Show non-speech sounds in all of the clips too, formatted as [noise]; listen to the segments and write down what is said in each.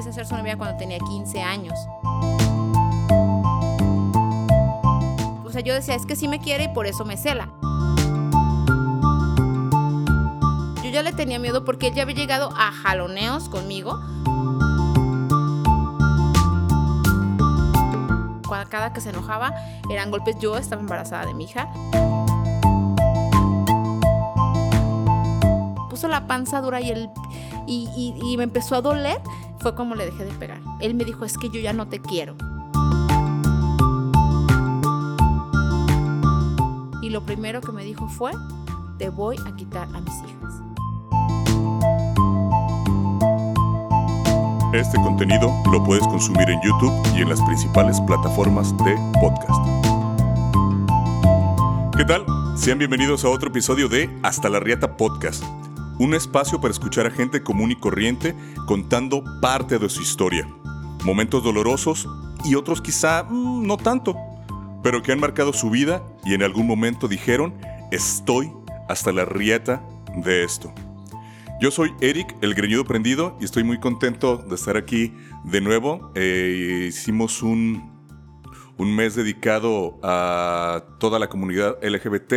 empecé a ser su novia cuando tenía 15 años. O sea, yo decía, es que sí me quiere y por eso me cela. Yo ya le tenía miedo porque él ya había llegado a jaloneos conmigo. Cada que se enojaba eran golpes. Yo estaba embarazada de mi hija. Puso la panza dura y, el, y, y me empezó a doler. Fue como le dejé de pegar. Él me dijo, es que yo ya no te quiero. Y lo primero que me dijo fue, te voy a quitar a mis hijas. Este contenido lo puedes consumir en YouTube y en las principales plataformas de podcast. ¿Qué tal? Sean bienvenidos a otro episodio de Hasta la Riata Podcast, un espacio para escuchar a gente común y corriente contando parte de su historia, momentos dolorosos y otros quizá mm, no tanto, pero que han marcado su vida y en algún momento dijeron, estoy hasta la rieta de esto. Yo soy Eric, el greñudo prendido, y estoy muy contento de estar aquí de nuevo. Eh, hicimos un, un mes dedicado a toda la comunidad LGBT.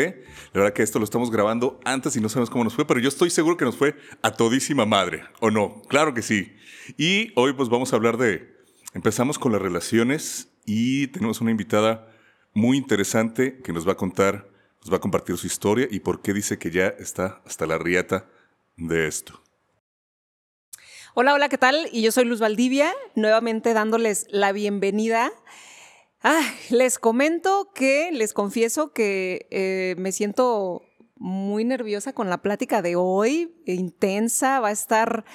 La verdad que esto lo estamos grabando antes y no sabemos cómo nos fue, pero yo estoy seguro que nos fue a todísima madre, ¿o no? Claro que sí. Y hoy pues vamos a hablar de... Empezamos con las relaciones y tenemos una invitada muy interesante que nos va a contar, nos va a compartir su historia y por qué dice que ya está hasta la riata de esto. Hola, hola, ¿qué tal? Y yo soy Luz Valdivia, nuevamente dándoles la bienvenida. Les comento que, les confieso que eh, me siento muy nerviosa con la plática de hoy, intensa, va a estar,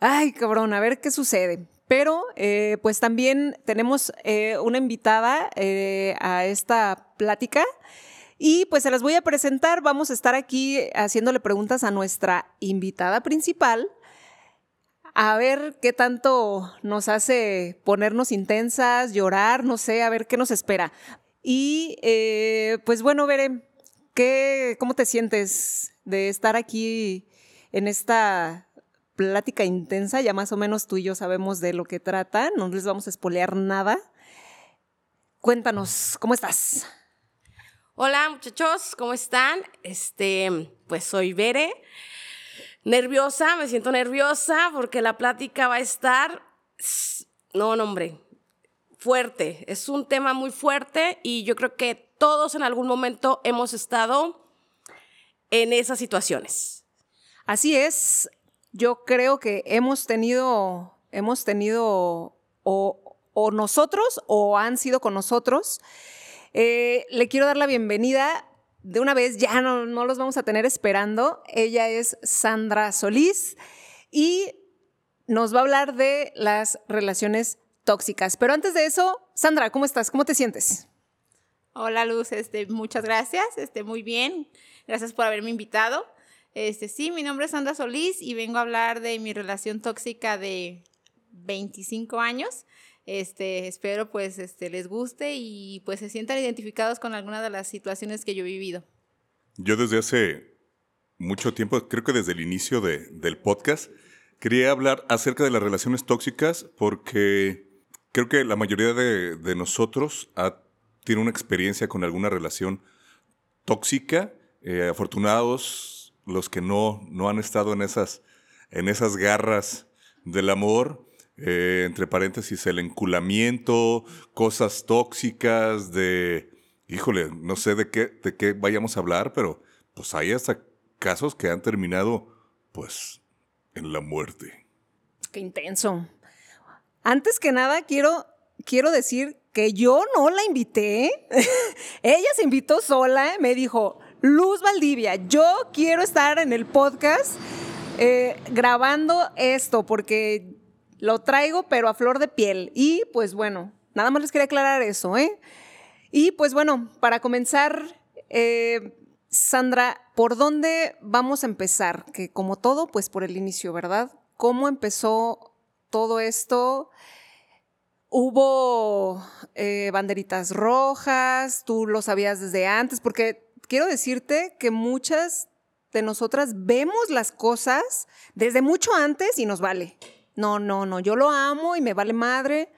ay, cabrón, a ver qué sucede. Pero eh, pues también tenemos eh, una invitada a esta plática y pues se las voy a presentar. Vamos a estar aquí haciéndole preguntas a nuestra invitada principal. A ver qué tanto nos hace ponernos intensas, llorar, no sé, a ver qué nos espera. Y eh, pues bueno, Veré, ¿qué, ¿cómo te sientes de estar aquí en esta plática intensa? Ya más o menos tú y yo sabemos de lo que trata, no les vamos a espolear nada. Cuéntanos, ¿cómo estás? Hola muchachos, ¿cómo están? Este, pues soy Bere. Nerviosa, me siento nerviosa porque la plática va a estar, no, no, hombre, fuerte. Es un tema muy fuerte y yo creo que todos en algún momento hemos estado en esas situaciones. Así es. Yo creo que hemos tenido, hemos tenido o, nosotros o han sido con nosotros eh, le quiero dar la bienvenida de una vez, ya no, no los vamos a tener esperando. Ella es Sandra Solís y nos va a hablar de las relaciones tóxicas. Pero antes de eso, Sandra, ¿cómo estás? ¿Cómo te sientes? Hola Luz, este, muchas gracias, este, muy bien, gracias por haberme invitado. Este, sí, mi nombre es Sandra Solís y vengo a hablar de mi relación tóxica de 25 años. Este, espero pues este, les guste y pues se sientan identificados con alguna de las situaciones que yo he vivido. Yo desde hace mucho tiempo, creo que desde el inicio del podcast, quería hablar acerca de las relaciones tóxicas porque creo que la mayoría de, nosotros ha, tiene una experiencia con alguna relación tóxica. Eh, afortunados los que no, no han estado en esas, en esas garras del amor eh, entre paréntesis, el enculamiento, cosas tóxicas, de, híjole, no sé de qué, de qué vayamos a hablar, pero pues hay hasta casos que han terminado, pues, en la muerte. Qué intenso. Antes que nada, quiero, quiero decir que yo no la invité. [laughs] Ella se invitó sola, me dijo, Luz Valdivia, yo quiero estar en el podcast eh, grabando esto porque lo traigo, pero a flor de piel. Y pues bueno, nada más les quería aclarar eso, ¿eh? Y pues bueno, para comenzar, eh, Sandra, ¿por dónde vamos a empezar? Que como todo, pues por el inicio, ¿verdad? ¿Cómo empezó todo esto? Hubo eh, banderitas rojas, tú lo sabías desde antes, porque quiero decirte que muchas de nosotras vemos las cosas desde mucho antes y nos vale. No, no, no, yo lo amo y me vale madre.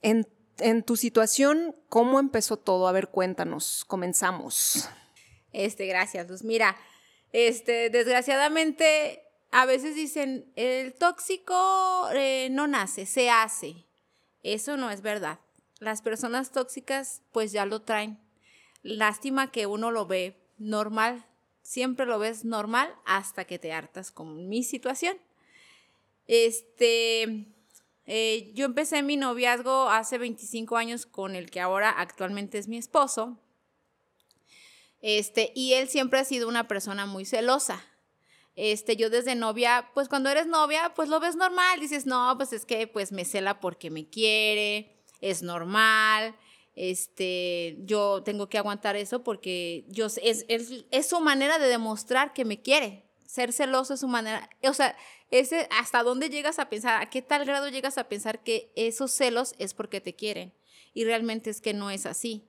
En, tu situación, ¿cómo empezó todo? A ver, cuéntanos, comenzamos. Este, gracias, Luz. Mira, este, desgraciadamente, a veces dicen, el tóxico eh, no nace, se hace. Eso no es verdad. Las personas tóxicas, pues ya lo traen. Lástima que uno lo ve normal, siempre lo ves normal hasta que te hartas, como mi situación. Este, eh, yo empecé mi noviazgo hace 25 años con el que ahora actualmente es mi esposo. Este, y él siempre ha sido una persona muy celosa. Este, yo desde novia, pues cuando eres novia, pues lo ves normal, dices, no, pues es que pues me cela porque me quiere, es normal, este, yo tengo que aguantar eso porque yo, es, es, su manera de demostrar que me quiere. Ser celoso es su manera, o sea, ese, hasta dónde llegas a pensar, a qué tal grado llegas a pensar que esos celos es porque te quieren. Y realmente es que no es así.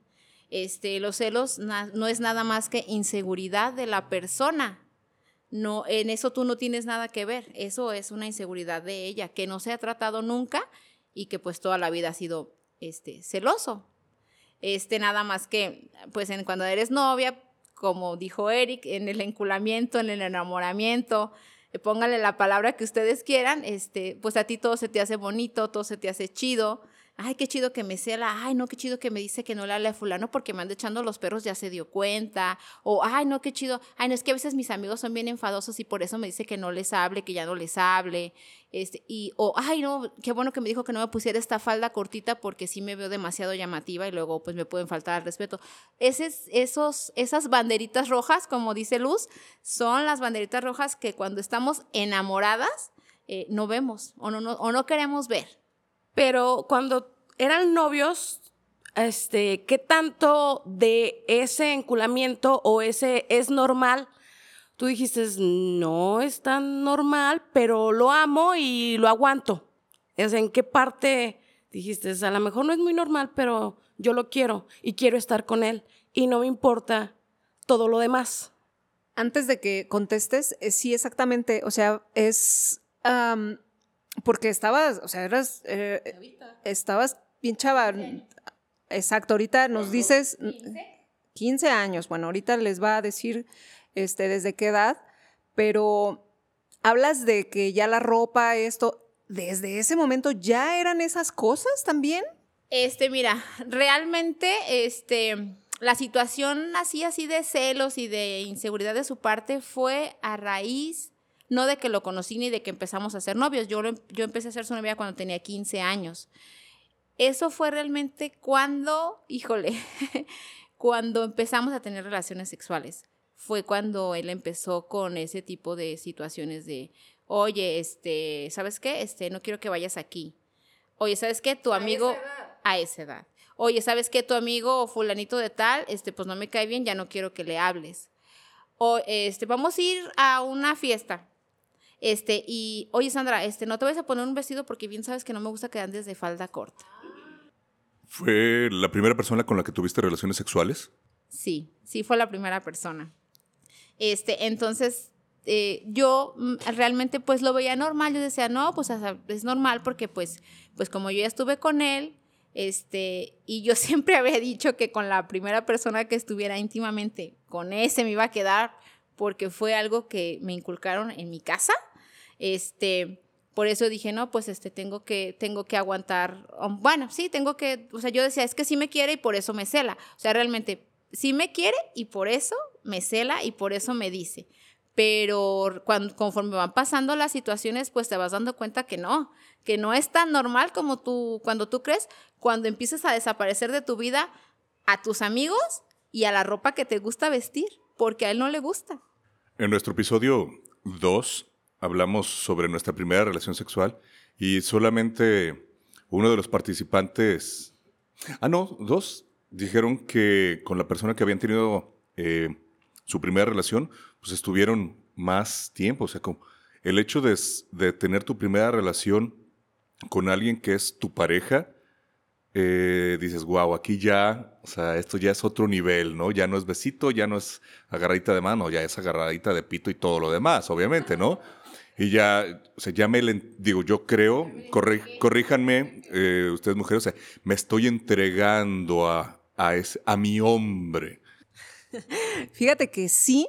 Este, los celos no es nada más que inseguridad de la persona. No, en eso tú no tienes nada que ver. Eso es una inseguridad de ella, que no se ha tratado nunca y que pues toda la vida ha sido este, celoso. Este, nada más que, pues en, cuando eres novia, como dijo Eric, en el enculamiento, en el enamoramiento, eh, póngale la palabra que ustedes quieran, este, pues a ti todo se te hace bonito, todo se te hace chido, ay, qué chido que me cela, ay, no, qué chido que me dice que no le hable a fulano porque me anda echando los perros, ya se dio cuenta, o ay, no, qué chido, ay, no, es que a veces mis amigos son bien enfadosos y por eso me dice que no les hable, que ya no les hable, este, y, o ay, no, qué bueno que me dijo que no me pusiera esta falda cortita porque sí me veo demasiado llamativa y luego pues me pueden faltar al respeto. Ese, esos, esas banderitas rojas, como dice Luz, son las banderitas rojas que cuando estamos enamoradas eh, no vemos o no, o no queremos ver. Pero cuando eran novios, este, ¿qué tanto de ese enculamiento o ese es normal? Tú dijiste, no es tan normal, pero lo amo y lo aguanto. Es ¿En qué parte dijiste, a lo mejor no es muy normal, pero yo lo quiero y quiero estar con él y no me importa todo lo demás? Antes de que contestes, eh, sí, exactamente, o sea, es porque estabas, o sea, eras, eh, estabas bien chava. Exacto, ahorita nos dices 15 años. Bueno, ahorita les va a decir este, desde qué edad, pero hablas de que ya la ropa, esto, desde ese momento ya eran esas cosas también. Este, mira, realmente, este, la situación así, así de celos y de inseguridad de su parte fue a raíz no de que lo conocí ni de que empezamos a ser novios. Yo, yo empecé a ser su novia cuando tenía 15 años. Eso fue realmente cuando, híjole, [laughs] cuando empezamos a tener relaciones sexuales. Fue cuando él empezó con ese tipo de situaciones de, oye, este, ¿sabes qué? Este, no quiero que vayas aquí. Oye, ¿sabes qué? Tu amigo a esa edad. Oye, ¿sabes qué? Tu amigo fulanito de tal, este, pues no me cae bien, ya no quiero que le hables. O este, vamos a ir a una fiesta. Este, y, oye, Sandra, este, no te vayas a poner un vestido porque bien sabes que no me gusta que andes de falda corta. ¿Fue la primera persona con la que tuviste relaciones sexuales? Sí, sí fue la primera persona. Este, entonces, eh, yo mm, realmente pues lo veía normal. Yo decía, no, pues es normal porque pues, pues como yo ya estuve con él, este, y yo [laughs] siempre había dicho que con la primera persona que estuviera íntimamente, con ese me iba a quedar porque fue algo que me inculcaron en mi casa este, por eso dije, no, pues este, tengo que, tengo que aguantar. Bueno, sí, tengo que, o sea, yo decía, es que sí me quiere y por eso me cela. O sea, realmente, sí me quiere y por eso me cela y por eso me dice. Pero cuando, conforme van pasando las situaciones, pues te vas dando cuenta que no, que no es tan normal como tú, cuando tú crees, cuando empiezas a desaparecer de tu vida a tus amigos y a la ropa que te gusta vestir, porque a él no le gusta. En nuestro episodio 2 hablamos sobre nuestra primera relación sexual y solamente uno de los participantes, ah, no, dos, dijeron que con la persona que habían tenido eh, su primera relación, pues estuvieron más tiempo. O sea, como el hecho de, de tener tu primera relación con alguien que es tu pareja, eh, dices, wow, aquí ya, o sea, esto ya es otro nivel, ¿no? Ya no es besito, ya no es agarradita de mano, ya es agarradita de pito y todo lo demás, obviamente, ¿no? Y ya, o sea, ya me, digo, yo creo, corríjanme, eh, ustedes mujeres, o sea, me estoy entregando a, a, ese- a mi hombre. [laughs] Fíjate que sí,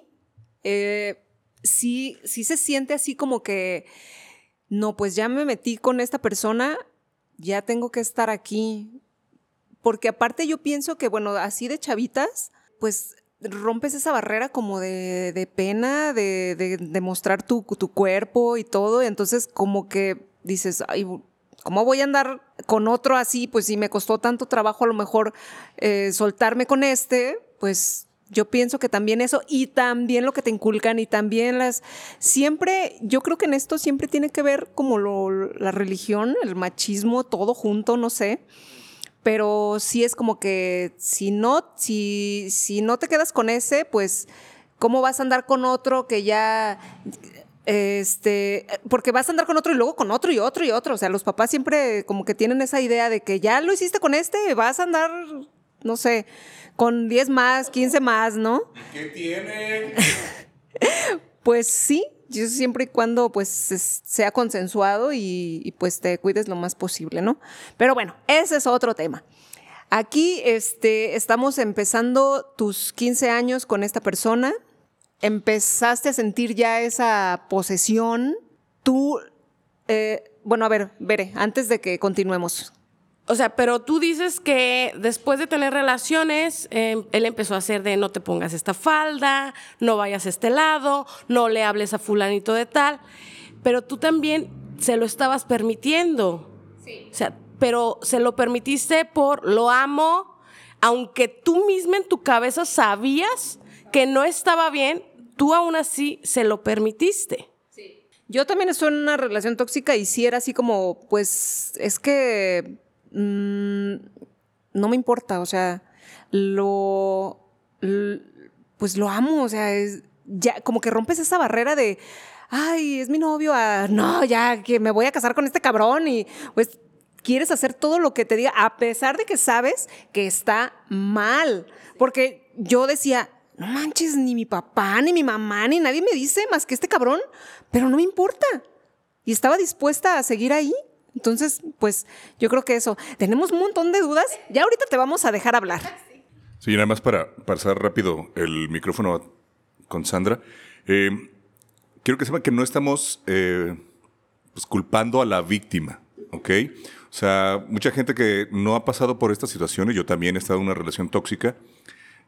eh, sí, sí se siente así como que, no, pues ya me metí con esta persona, ya tengo que estar aquí. Porque aparte yo pienso que, bueno, así de chavitas, pues rompes esa barrera como de, pena, de, de, mostrar tu, tu cuerpo y todo. entonces como que dices, ¿cómo voy a andar con otro así? Pues si me costó tanto trabajo a lo mejor eh, soltarme con este, pues yo pienso que también eso y también lo que te inculcan y también las siempre yo creo que en esto siempre tiene que ver como lo, la religión el machismo todo junto no sé pero sí es como que si no si si no te quedas con ese pues cómo vas a andar con otro que ya este, porque vas a andar con otro y luego con otro y otro y otro. O sea, los papás siempre como que tienen esa idea de que ya lo hiciste con este, vas a andar, no sé, con 10 más, 15 más, ¿no? ¿Qué tiene? [laughs] Pues sí, yo siempre y cuando pues es- sea consensuado y, y, pues te cuides lo más posible, ¿no? Pero bueno, ese es otro tema. Aquí este, estamos empezando tus 15 años con esta persona, empezaste a sentir ya esa posesión, tú, eh, bueno, a ver, Bere, antes de que continuemos, O sea, pero tú dices que después de tener relaciones, eh, él empezó a hacer de no te pongas esta falda, no vayas a este lado, no le hables a fulanito de tal, pero tú también se lo estabas permitiendo. Sí. O sea, pero se lo permitiste por lo amo, aunque tú misma en tu cabeza sabías que no estaba bien, tú aún así se lo permitiste. Yo también estoy en una relación tóxica y sí era así como, pues, es que mm, no me importa, o sea, lo, pues lo amo, o sea, es, ya como que rompes esa barrera de, ay, es mi novio, a, no, ya que me voy a casar con este cabrón y pues quieres hacer todo lo que te diga, a pesar de que sabes que está mal, porque yo decía, no manches, ni mi papá, ni mi mamá, ni nadie me dice más que este cabrón, pero no me importa. Y estaba dispuesta a seguir ahí. Entonces, pues yo creo que eso. Tenemos un montón de dudas. Ya ahorita te vamos a dejar hablar. Sí, nada más para pasar rápido el micrófono con Sandra. Eh, quiero que sepan que no estamos eh, pues, culpando a la víctima, ¿ok? O sea, mucha gente que no ha pasado por estas situaciones, yo también he estado en una relación tóxica,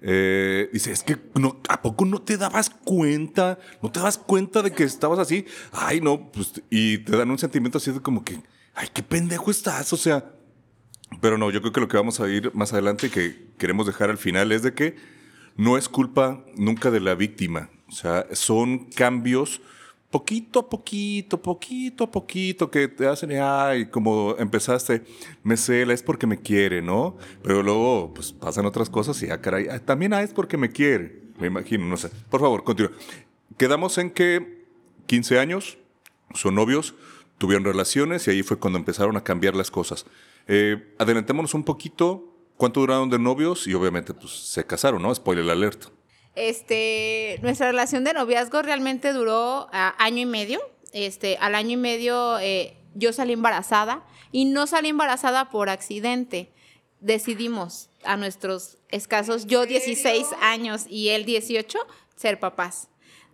eh, dice, es que ¿a poco no te dabas cuenta? ¿No te dabas cuenta de que estabas así? Ay, no, pues, y te dan un sentimiento así de como que, ay, qué pendejo estás, o sea, pero no, yo creo que lo que vamos a ir más adelante y que queremos dejar al final es de que no es culpa nunca de la víctima. O sea, son cambios poquito a poquito, poquito a poquito que te hacen, ay, como empezaste, me cela, es porque me quiere, ¿no? Pero luego, pues pasan otras cosas y, ah, caray, ah, también ah, es porque me quiere, me imagino, no sé. Por favor, continúa. Quedamos en que 15 años, son novios, tuvieron relaciones y ahí fue cuando empezaron a cambiar las cosas. Eh, adelantémonos un poquito. ¿Cuánto duraron de novios? Y obviamente, pues se casaron, ¿no? Spoiler alert. Este, nuestra relación de noviazgo realmente duró ah, año y medio. Este, al año y medio eh, yo salí embarazada y no salí embarazada por accidente. Decidimos a nuestros escasos, yo 16 años y él 18, ser papás.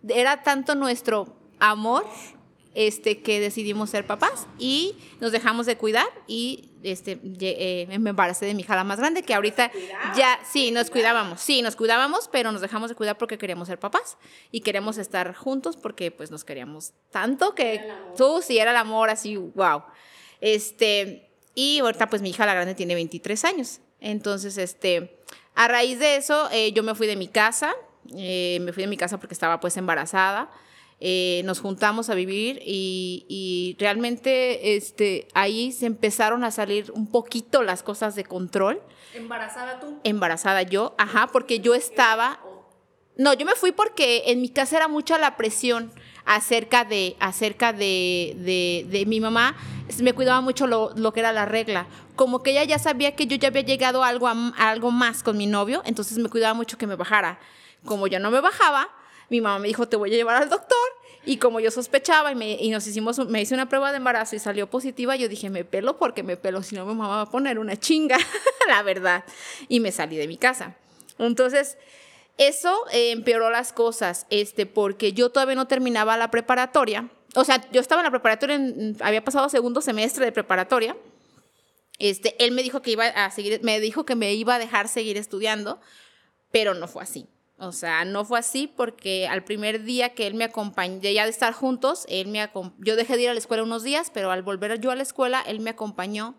Era tanto nuestro amor este, que decidimos ser papás y nos dejamos de cuidar y este, eh, me embaracé de mi hija la más grande que ahorita ya, sí, nos cuidábamos, sí, nos cuidábamos, pero nos dejamos de cuidar porque queríamos ser papás y queremos estar juntos porque pues nos queríamos tanto que tú sí era el amor así, wow. Este, y ahorita pues mi hija la grande tiene 23 años. Entonces, este, a raíz de eso, eh, yo me fui de mi casa, eh, me fui de mi casa porque estaba pues embarazada. Eh, nos juntamos a vivir y, y realmente este, ahí se empezaron a salir un poquito las cosas de control. ¿Embarazada tú? Embarazada yo, ajá, porque yo estaba... No, yo me fui porque en mi casa era mucha la presión acerca de, acerca de, de, de mi mamá. Me cuidaba mucho lo, lo que era la regla. Como que ella ya sabía que yo ya había llegado a algo, a, a algo más con mi novio, entonces me cuidaba mucho que me bajara. Como ya no me bajaba, mi mamá me dijo, te voy a llevar al doctor. Y como yo sospechaba y, me, y nos hicimos, me hice una prueba de embarazo y salió positiva, yo dije, me pelo porque me pelo, si no mi mamá va a poner una chinga, [laughs] la verdad. Y me salí de mi casa. Entonces, eso eh, empeoró las cosas, este, porque yo todavía no terminaba la preparatoria. O sea, yo estaba en la preparatoria, había pasado segundo semestre de preparatoria. Este, él me dijo que iba a seguir, me dijo que me iba a dejar seguir estudiando, pero no fue así. O sea, no fue así porque al primer día que él me acompañó, ya de estar juntos, él me yo dejé de ir a la escuela unos días, pero al volver yo a la escuela, él me acompañó.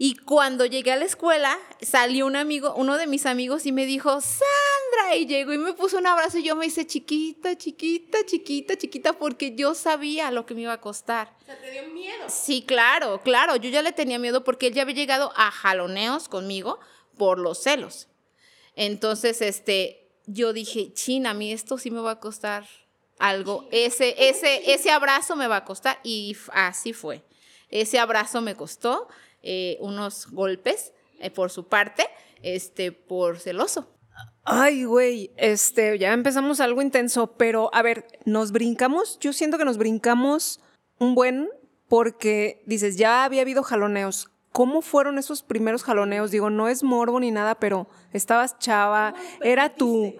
Y cuando llegué a la escuela, salió un amigo, uno de mis amigos y me dijo, Sandra, y llegó y me puso un abrazo y yo me hice chiquita, chiquita, chiquita, chiquita, porque yo sabía lo que me iba a costar. O sea, te dio miedo. Sí, claro, claro, yo ya le tenía miedo porque él ya había llegado a jaloneos conmigo por los celos. Entonces, este, yo dije, china, a mí esto sí me va a costar algo. Ese, ese, ese abrazo me va a costar. Y así fue. Ese abrazo me costó eh, unos golpes eh, por su parte, este, por celoso. Ay, güey, este, ya empezamos algo intenso, pero a ver, nos brincamos, yo siento que nos brincamos un buen porque dices, ya había habido jaloneos. ¿Cómo fueron esos primeros jaloneos? Digo, no es morbo ni nada, pero estabas chava, era tu...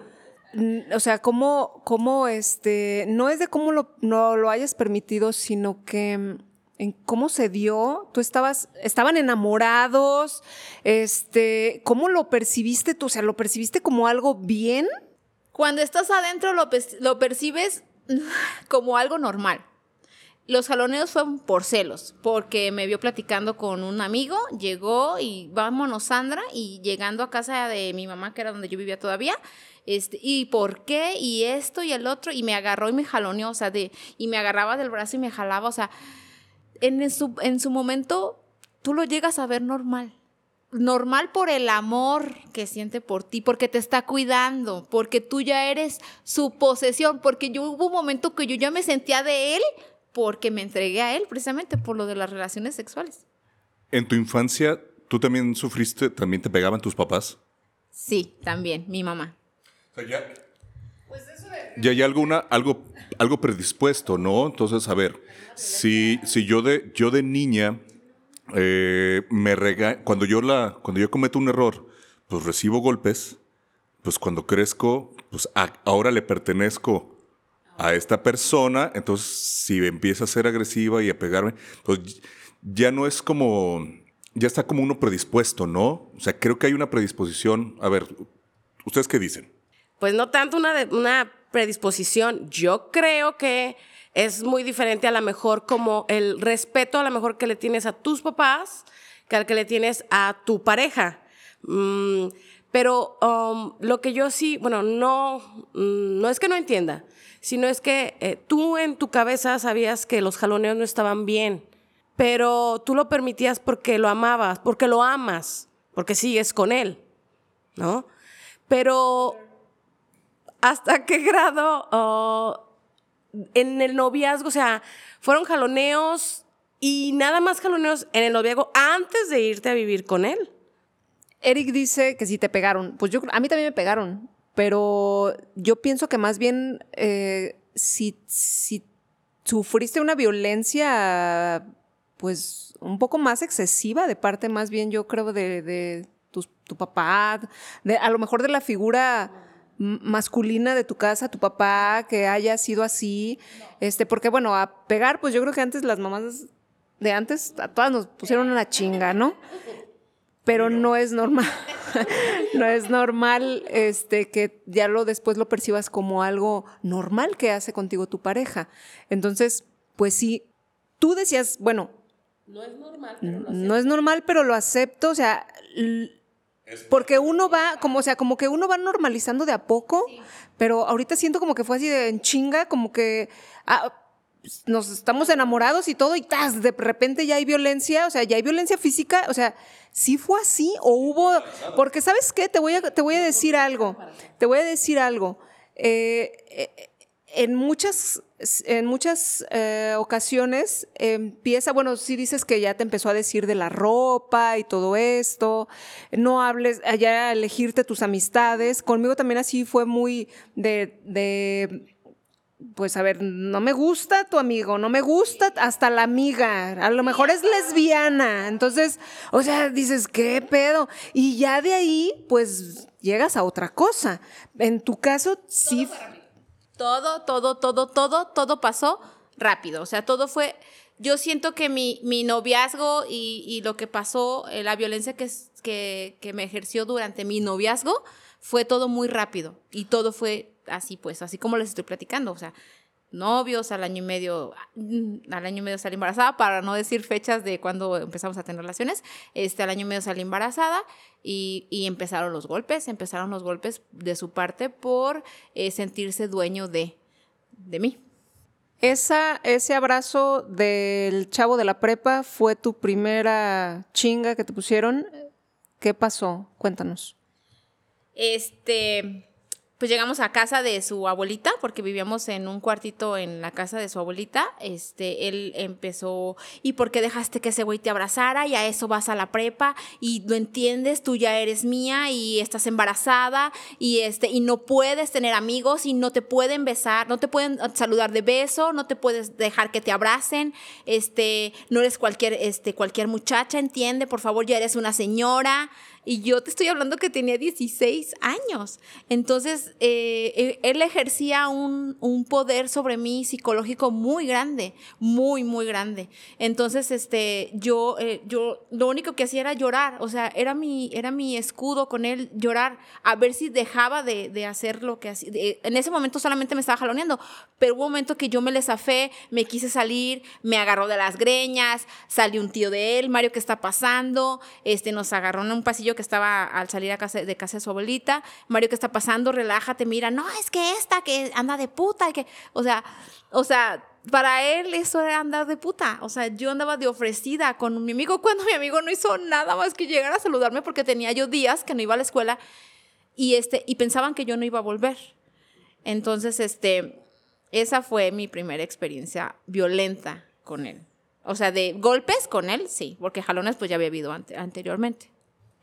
O sea, cómo, cómo, este, no es de cómo lo, no lo hayas permitido, sino que mm, en cómo se dio, tú estabas, estaban enamorados, este, ¿cómo lo percibiste tú? O sea, ¿lo percibiste como algo bien? Cuando estás adentro lo, lo percibes como algo normal. Los jaloneos fueron por celos, porque me vio platicando con un amigo, llegó y vámonos Sandra, y llegando a casa de mi mamá, que era donde yo vivía todavía, este, y por qué, y esto y el otro, y me agarró y me jaloneó, o sea, de, y me agarraba del brazo y me jalaba, o sea, en su, en su momento tú lo llegas a ver normal. Normal por el amor que siente por ti, porque te está cuidando, porque tú ya eres su posesión, porque yo hubo un momento que yo ya me sentía de él porque me entregué a él precisamente por lo de las relaciones sexuales. En tu infancia, ¿tú también sufriste, también te pegaban tus papás? Sí, también, mi mamá. O sea, ya, pues ya hay alguna, algo, algo predispuesto, ¿no? Entonces, a ver, si, si yo, de, yo de niña eh, me rega cuando yo la, cuando yo cometo un error, pues recibo golpes, pues cuando crezco, pues ahora le pertenezco a esta persona, entonces si empieza a ser agresiva y a pegarme, pues ya no es como, ya está como uno predispuesto, ¿no? O sea, creo que hay una predisposición. A ver, ¿ustedes qué dicen? Pues no tanto una, una predisposición, yo creo que es muy diferente a lo mejor como el respeto a lo mejor que le tienes a tus papás que al que le tienes a tu pareja. Mm, pero um, lo que yo sí, bueno, no, mm, no es que no entienda, sino es que eh, tú en tu cabeza sabías que los jaloneos no estaban bien, pero tú lo permitías porque lo amabas, porque lo amas, porque sigues con él, ¿no? Pero ¿hasta qué grado en el noviazgo, o sea, fueron jaloneos y nada más jaloneos en el noviazgo antes de irte a vivir con él? Eric dice que sí te pegaron. Pues yo, a mí también me pegaron, pero yo pienso que más bien eh, si, sufriste una violencia, pues un poco más excesiva de parte más bien yo creo de, tu, papá, de, a lo mejor de la figura masculina de tu casa, tu papá, que haya sido así, este, porque bueno, a pegar, pues yo creo que antes las mamás de antes, a todas nos pusieron una chinga, ¿no? Pero no es normal. [laughs] no es normal este, que ya lo después lo percibas como algo normal que hace contigo tu pareja. Entonces, pues sí, tú decías, bueno, no es normal, pero lo acepto. No es normal, pero lo acepto, o sea, porque uno va, como, o sea, como que uno va normalizando de a poco, pero ahorita siento como que fue así de en chinga, como que ah, nos estamos enamorados y todo, y ¡tas! de repente ya hay violencia, o sea, ya hay violencia física, o sea, ¿Sí fue así o hubo? Porque sabes qué, te voy a, te voy a decir algo, te voy a decir algo. Eh, eh, en muchas, en muchas eh, ocasiones empieza, bueno, si dices que ya te empezó a decir de la ropa y todo esto, no hables, allá elegirte tus amistades. Conmigo también así fue muy de, de pues a ver, no me gusta tu amigo, no me gusta hasta la amiga, a lo mejor es lesbiana, entonces, o sea, dices, ¿qué pedo? Y ya de ahí, pues llegas a otra cosa. En tu caso, sí. Todo, todo, todo, todo, todo pasó rápido, o sea, todo fue... Yo siento que mi, mi noviazgo y, y, lo que pasó, eh, la violencia que, que, que me ejerció durante mi noviazgo, fue todo muy rápido y todo fue así pues, así como les estoy platicando, o sea, novios, al año y medio, mm, al año y medio salí embarazada, para no decir fechas de cuando empezamos a tener relaciones, este, al año y medio salí embarazada y, y empezaron los golpes, empezaron los golpes de su parte por eh, sentirse dueño de, de mí. Esa, ese abrazo del chavo de la prepa fue tu primera chinga que te pusieron. ¿Qué pasó? Cuéntanos. Este, pues llegamos a casa de su abuelita, porque vivíamos en un cuartito en la casa de su abuelita. Este, él empezó, ¿y por qué dejaste que ese güey te abrazara? Y a eso vas a la prepa y lo entiendes, tú ya eres mía y estás embarazada y este, y no puedes tener amigos y no te pueden besar, no te pueden saludar de beso, no te puedes dejar que te abracen, este, no eres cualquier, este, cualquier muchacha, entiende, por favor, ya eres una señora. Y yo te estoy hablando que tenía 16 años. Entonces, eh, él ejercía un, un, poder sobre mí psicológico muy grande, muy, muy grande. Entonces, este, yo, eh, yo lo único que hacía era llorar. O sea, era mi, era mi escudo con él, llorar, a ver si dejaba de, de hacer lo que hacía. En ese momento solamente me estaba jaloneando, pero hubo un momento que yo me le zafé, me quise salir, me agarró de las greñas, salió un tío de él, Mario, ¿qué está pasando? Este, nos agarró en un pasillo que estaba al salir a casa, de casa de su abuelita. Mario, ¿qué está pasando? Relájate, mira, no, es que esta que anda de puta, que, o sea, o sea, para él eso era andar de puta. O sea, yo andaba de ofrecida con mi amigo cuando mi amigo no hizo nada más que llegar a saludarme porque tenía yo días que no iba a la escuela y, este, y pensaban que yo no iba a volver. Entonces, este, esa fue mi primera experiencia violenta con él. O sea, de golpes con él, sí, porque jalones pues ya había habido ante, anteriormente.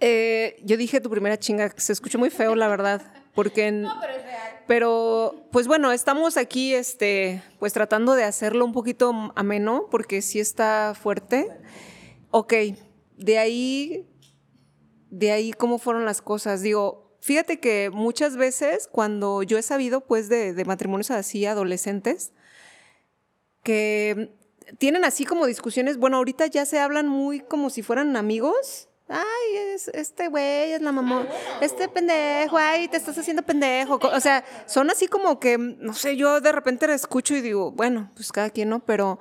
Eh, yo dije tu primera chinga, se escuchó muy feo, la verdad, porque... En, no, pero es real. Pero, pues bueno, estamos aquí, este, pues tratando de hacerlo un poquito ameno, porque sí está fuerte. Ok, de ahí, de ahí, ¿cómo fueron las cosas? Digo, fíjate que muchas veces cuando yo he sabido, pues, de, de matrimonios así, adolescentes, que tienen así como discusiones, bueno, ahorita ya se hablan muy como si fueran amigos, Ay, es, este güey es la mamá. Este pendejo, ay, te estás haciendo pendejo. O sea, son así como que, no sé, yo de repente escucho y digo, bueno, pues cada quien, ¿no? Pero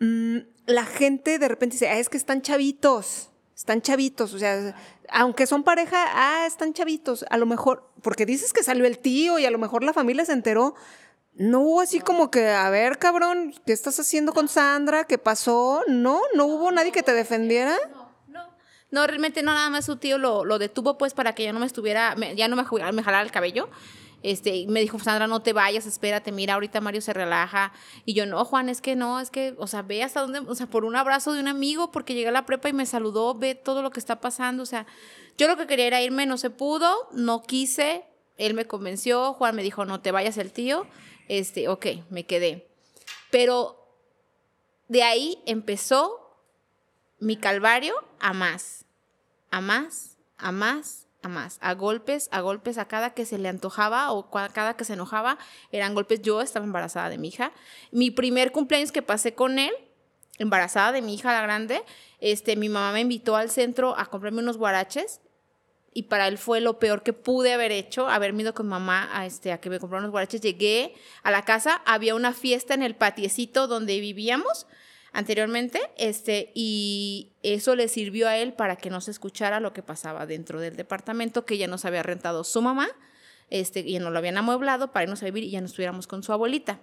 mmm, la gente de repente dice, ah, es que están chavitos, están chavitos. O sea, aunque son pareja, ah, están chavitos. A lo mejor, porque dices que salió el tío y a lo mejor la familia se enteró. No hubo así como que, a ver, cabrón, ¿qué estás haciendo con Sandra? ¿Qué pasó? No, no hubo nadie que te defendiera. No, realmente no, nada más su tío lo, lo detuvo pues para que ya no me estuviera, me, ya no me, jalara el cabello. Este, me dijo, Sandra, no te vayas, espérate, mira, ahorita Mario se relaja. Y yo, no, Juan, es que no, es que, o sea, ve hasta dónde, o sea, por un abrazo de un amigo, porque llegué a la prepa y me saludó, ve todo lo que está pasando. O sea, yo lo que quería era irme, no se pudo, no quise, él me convenció, Juan me dijo, no te vayas el tío. Este, ok, me quedé. Pero de ahí empezó mi calvario a más, a más, a más, a más, a golpes, a golpes, a cada que se le antojaba o cada que se enojaba, eran golpes. Yo estaba embarazada de mi hija. Mi primer cumpleaños que pasé con él, embarazada de mi hija la grande, este, mi mamá me invitó al centro a comprarme unos guaraches y para él fue lo peor que pude haber hecho, haberme ido con mamá a, este, a que me comprara unos guaraches. Llegué a la casa, había una fiesta en el patiecito donde vivíamos anteriormente, este, y eso le sirvió a él para que no se escuchara lo que pasaba dentro del departamento que ya nos había rentado su mamá, este, y nos lo habían amueblado para irnos a vivir y ya no estuviéramos con su abuelita.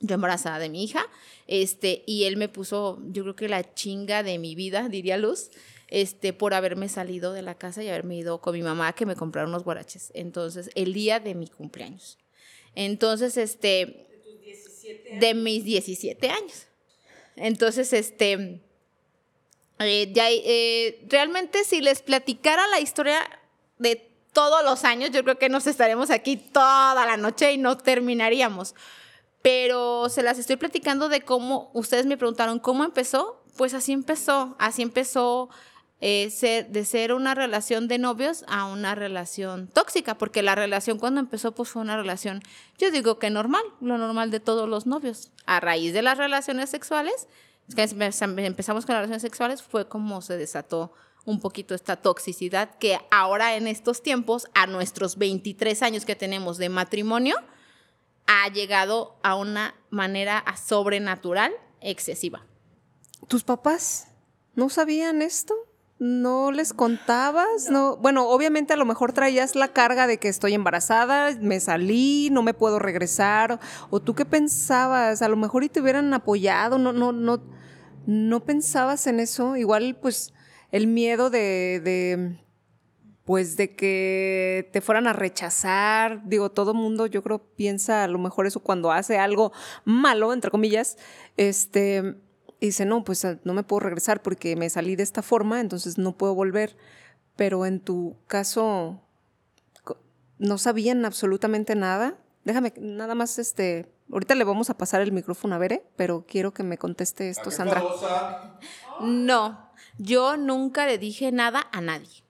Yo embarazada de mi hija, este, y él me puso, yo creo que la chinga de mi vida, diría Luz, este, por haberme salido de la casa y haberme ido con mi mamá que me compraron unos guaraches. Entonces, el día de mi cumpleaños. Entonces, este, de, de mis 17 años. Entonces, este, eh, eh, realmente si les platicara la historia de todos los años, yo creo que nos estaremos aquí toda la noche y no terminaríamos. Pero se las estoy platicando de cómo, ustedes me preguntaron, ¿cómo empezó? Pues así empezó, así empezó eh, de ser una relación de novios a una relación tóxica, porque la relación cuando empezó pues fue una relación, yo digo que normal, lo normal de todos los novios. A raíz de las relaciones sexuales, que empezamos con las relaciones sexuales, fue como se desató un poquito esta toxicidad que ahora en estos tiempos, a nuestros 23 años que tenemos de matrimonio, ha llegado a una manera sobrenatural excesiva. ¿Tus papás no sabían esto? ¿No les contabas? No. Bueno, obviamente a lo mejor traías la carga de que estoy embarazada, me salí, no me puedo regresar. ¿O tú qué pensabas? A lo mejor y te hubieran apoyado, no, no, no, no pensabas en eso. Igual, pues, el miedo de, de pues de que te fueran a rechazar. Digo, todo mundo yo creo piensa a lo mejor eso cuando hace algo malo, entre comillas, este, y dice, no, pues ah, no me puedo regresar porque me salí de esta forma, entonces no puedo volver. Pero en tu caso, no sabían absolutamente nada. Déjame, nada más, este, ahorita le vamos a pasar el micrófono a Bere, pero quiero que me conteste esto, Sandra. No, yo nunca le dije nada a nadie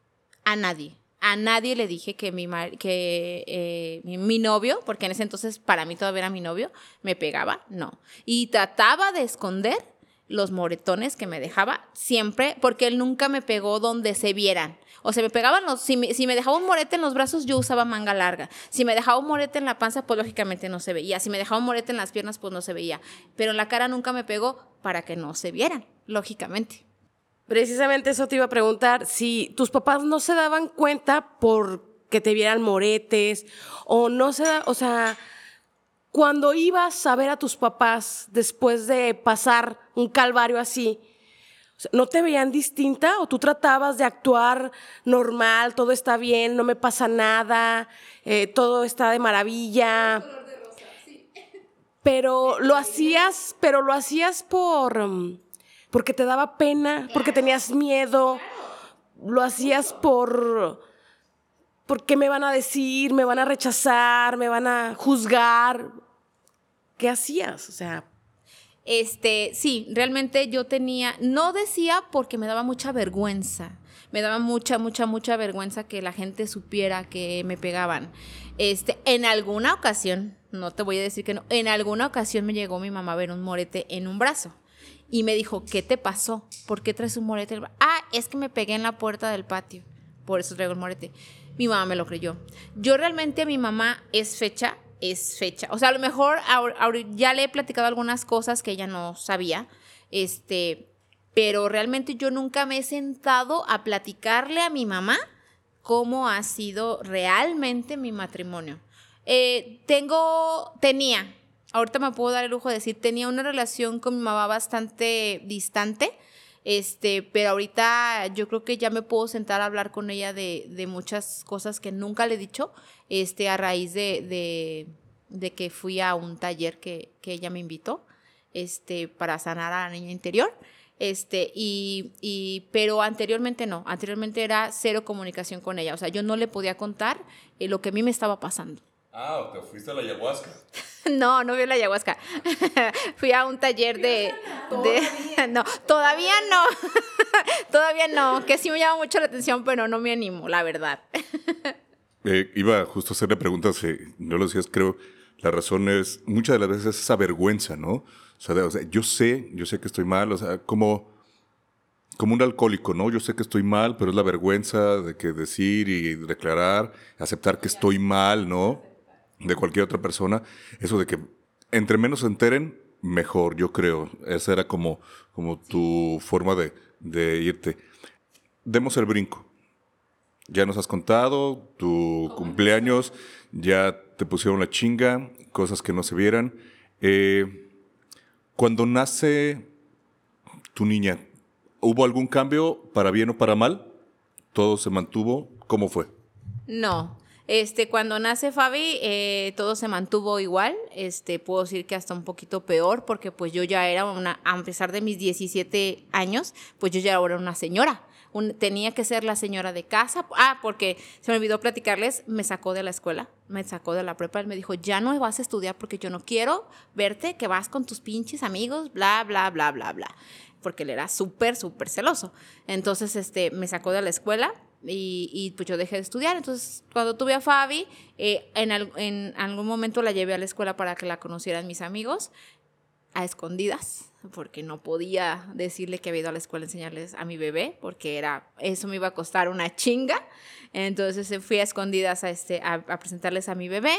a nadie. A nadie le dije que mi, que, eh, mi, novio, porque en ese entonces para mí todavía era mi novio, me pegaba, no. Y trataba de esconder los moretones que me dejaba siempre, porque él nunca me pegó donde se vieran. O sea, me pegaban los. Si me, si me, dejaba un morete en los brazos, yo usaba manga larga. Si me dejaba un morete en la panza, pues lógicamente no se veía. Si me dejaba un morete en las piernas, pues no se veía. Pero en la cara nunca me pegó para que no se vieran, lógicamente. Precisamente eso te iba a preguntar, si tus papás no se daban cuenta por que te vieran moretes o no se da, o sea, cuando ibas a ver a tus papás después de pasar un calvario así, ¿no te veían distinta o tú tratabas de actuar normal, todo está bien, no me pasa nada, eh, todo está de maravilla? Pero lo hacías, pero lo hacías por mm, porque te daba pena, porque tenías miedo, lo hacías por porque me van a decir, me van a rechazar, me van a juzgar. ¿Qué hacías? O sea, este, sí, realmente yo tenía, no decía porque me daba mucha vergüenza, me daba mucha, mucha, mucha vergüenza que la gente supiera que me pegaban. Este, en alguna ocasión, no te voy a decir que no, en alguna ocasión me llegó mi mamá a ver un morete en un brazo y me dijo, ¿qué te pasó? ¿Por qué traes un morete? Ah, es que me pegué en la puerta del patio, por eso traigo el morete. Mi mamá me lo creyó. Yo realmente a mi mamá es fecha, es fecha. O sea, a lo mejor ya le he platicado algunas cosas que ella no sabía, este, pero realmente yo nunca me he sentado a platicarle a mi mamá cómo ha sido realmente mi matrimonio. Eh, tengo, tenía, ahorita me puedo dar el lujo de decir, tenía una relación con mi mamá bastante distante, este, pero ahorita yo creo que ya me puedo sentar a hablar con ella de, de muchas cosas que nunca le he dicho, este, a raíz de, de, que fui a un taller que, que, ella me invitó, este, para sanar a la niña interior. Este, y, y, pero anteriormente no, anteriormente era cero comunicación con ella, o sea, yo no le podía contar eh, lo que a mí me estaba pasando. Ah, te fuiste a la ayahuasca. [laughs] No, no fui a la ayahuasca. [laughs] fui a un taller de, [laughs] No, todavía no. todavía no. Que sí me llama mucho la atención, pero no me animo, la verdad. Eh, iba justo a hacerle preguntas, eh, no lo decías, creo. La razón es, muchas de las veces esa vergüenza, ¿no? O sea, o sea, yo sé, yo sé que estoy mal, o sea, como, como un alcohólico, ¿no? Yo sé que estoy mal, pero es la vergüenza de que decir y declarar, aceptar que estoy mal, ¿no? De cualquier otra persona, eso de que entre menos se enteren, mejor, yo creo. Esa era como, como tu forma de, de irte. Demos el brinco. Ya nos has contado tu cumpleaños, ya te pusieron la chinga, cosas que no se vieran. Eh, cuando nace tu niña, ¿hubo algún cambio para bien o para mal? ¿Todo se mantuvo? ¿Cómo fue? No, este, cuando nace Fabi, eh, todo se mantuvo igual. Este, puedo decir que hasta un poquito peor, porque pues yo ya era una, a pesar de mis 17 años, pues yo ya era una señora. un- tenía que ser la señora de casa. Ah, porque se me olvidó platicarles, me sacó de la escuela, me sacó de la prepa, él me dijo, ya no vas a estudiar porque yo no quiero verte que vas con tus pinches amigos, bla, bla, bla, bla, bla. Porque él era súper, súper celoso. Entonces, este, me sacó de la escuela y, pues yo dejé de estudiar. Entonces, cuando tuve a Fabi, eh, en, al- en algún momento la llevé a la escuela para que la conocieran mis amigos a escondidas, porque no podía decirle que había ido a la escuela a enseñarles a mi bebé, porque era, eso me iba a costar una chinga. Entonces eh, fui a escondidas a, este, a, presentarles a mi bebé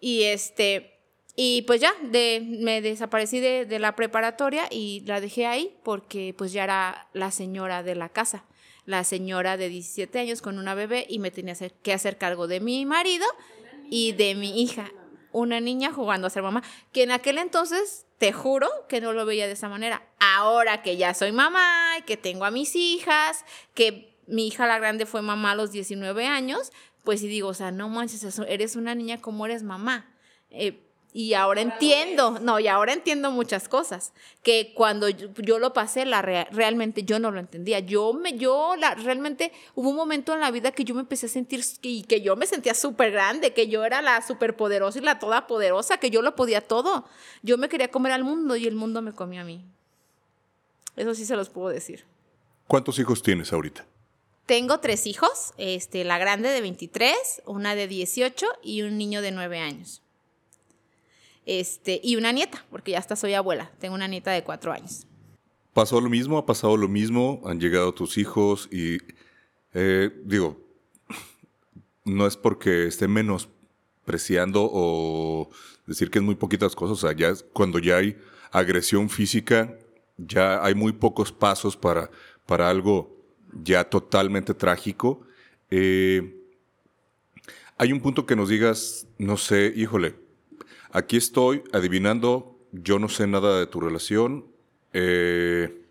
y este... Y pues ya, me desaparecí de, de la preparatoria y la dejé ahí porque pues ya era la señora de la casa, la señora de 17 años con una bebé y me tenía que hacer cargo de mi marido y de mi hija, una niña jugando a ser mamá, que en aquel entonces, te juro que no lo veía de esa manera. Ahora que ya soy mamá y que tengo a mis hijas, que mi hija la grande fue mamá a los 19 años, pues sí digo, o sea, no manches, eres una niña como eres mamá. Eh, y ahora entiendo, no, y ahora entiendo muchas cosas, que cuando yo, yo lo pasé, la rea- realmente yo no lo entendía. Yo me, yo la, realmente hubo un momento en la vida que yo me empecé a sentir, y que yo me sentía súper grande, que yo era la súper poderosa y la toda poderosa, que yo lo podía todo. Yo me quería comer al mundo y el mundo me comió a mí. Eso sí se los puedo decir. ¿Cuántos hijos tienes ahorita? Tengo tres hijos, este, la grande de 23, una de 18 y un niño de 9 años. Este, y una nieta, porque ya hasta soy abuela. Tengo una nieta de 4 años. ¿Pasó lo mismo? ¿Ha pasado lo mismo? ¿Han llegado tus hijos? Y eh, digo, no es porque esté menospreciando o decir que es muy poquitas cosas. O ya cuando ya hay agresión física, ya hay muy pocos pasos para, para algo ya totalmente trágico. Eh, hay un punto que nos digas, no sé, híjole, aquí estoy adivinando, yo no sé nada de tu relación, eh,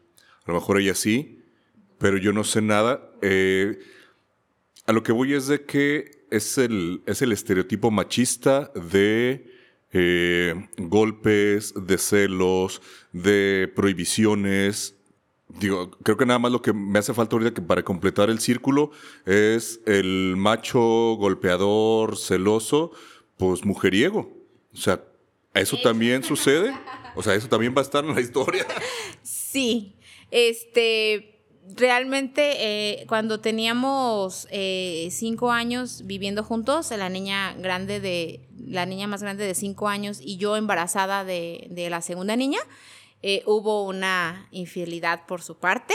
a lo mejor ella sí, pero yo no sé nada. Eh, a lo que voy es de que es el, es el estereotipo machista de eh, golpes, de celos, de prohibiciones. Digo, creo que nada más lo que me hace falta ahorita que para completar el círculo es el macho golpeador, celoso, pues mujeriego. O sea, ¿eso también [laughs] sucede? O sea, ¿eso también va a estar en la historia? Sí, este, realmente eh, cuando teníamos eh, cinco años viviendo juntos, la niña grande de, la niña más grande de cinco años y yo embarazada de, de la segunda niña, eh, hubo una infidelidad por su parte.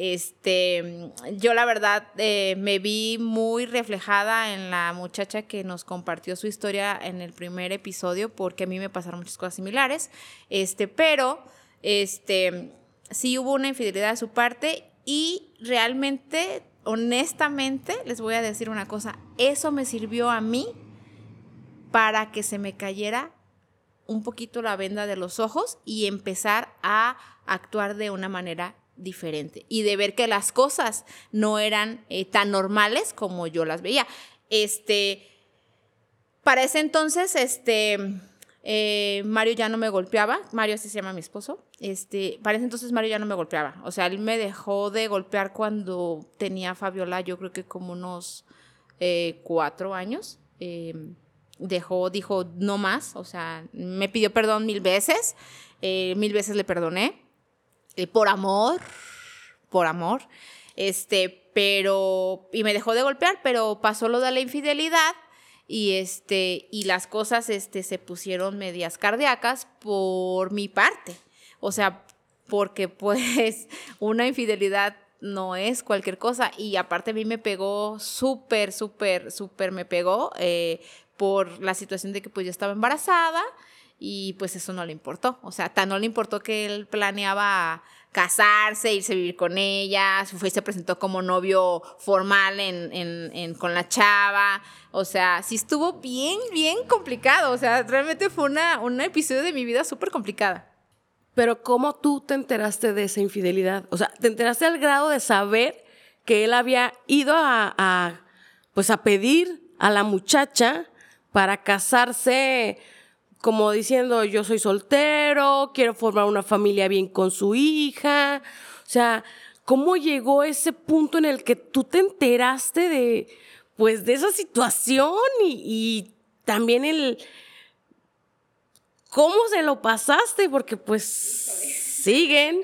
Este, yo la verdad eh, me vi muy reflejada en la muchacha que nos compartió su historia en el primer episodio, porque a mí me pasaron muchas cosas similares. Este, pero este, sí hubo una infidelidad de su parte y realmente, honestamente, les voy a decir una cosa, eso me sirvió a mí para que se me cayera un poquito la venda de los ojos y empezar a actuar de una manera diferente. Y de ver que las cosas no eran eh, tan normales como yo las veía. Este, para ese entonces, este, eh, Mario ya no me golpeaba, Mario así se llama mi esposo, este, para ese entonces Mario ya no me golpeaba, o sea, él me dejó de golpear cuando tenía a Fabiola, yo creo que como unos eh, cuatro años, eh, dejó, dijo no más, o sea, me pidió perdón mil veces, mil veces le perdoné, eh, por amor, por amor, este, pero, y me dejó de golpear, pero pasó lo de la infidelidad y este, y las cosas, este, se pusieron medias cardíacas por mi parte, o sea, porque [laughs] pues una infidelidad no es cualquier cosa y aparte a mí me pegó súper, súper, súper me pegó eh, por la situación de que pues yo estaba embarazada y pues eso no le importó. O sea, tan no le importó que él planeaba casarse, irse a vivir con ella, fue se presentó como novio formal en, en- en- con la chava. O sea, sí estuvo bien, bien complicado. O sea, realmente fue una, un episodio de mi vida súper complicada. Pero ¿cómo tú te enteraste de esa infidelidad? O sea, ¿te enteraste al grado de saber que él había ido a, a, pues a pedir a la muchacha para casarse como diciendo yo soy soltero, quiero formar una familia bien con su hija? O sea, ¿cómo llegó ese punto en el que tú te enteraste de, pues, de esa situación y, también el, cómo se lo pasaste? Porque pues siguen.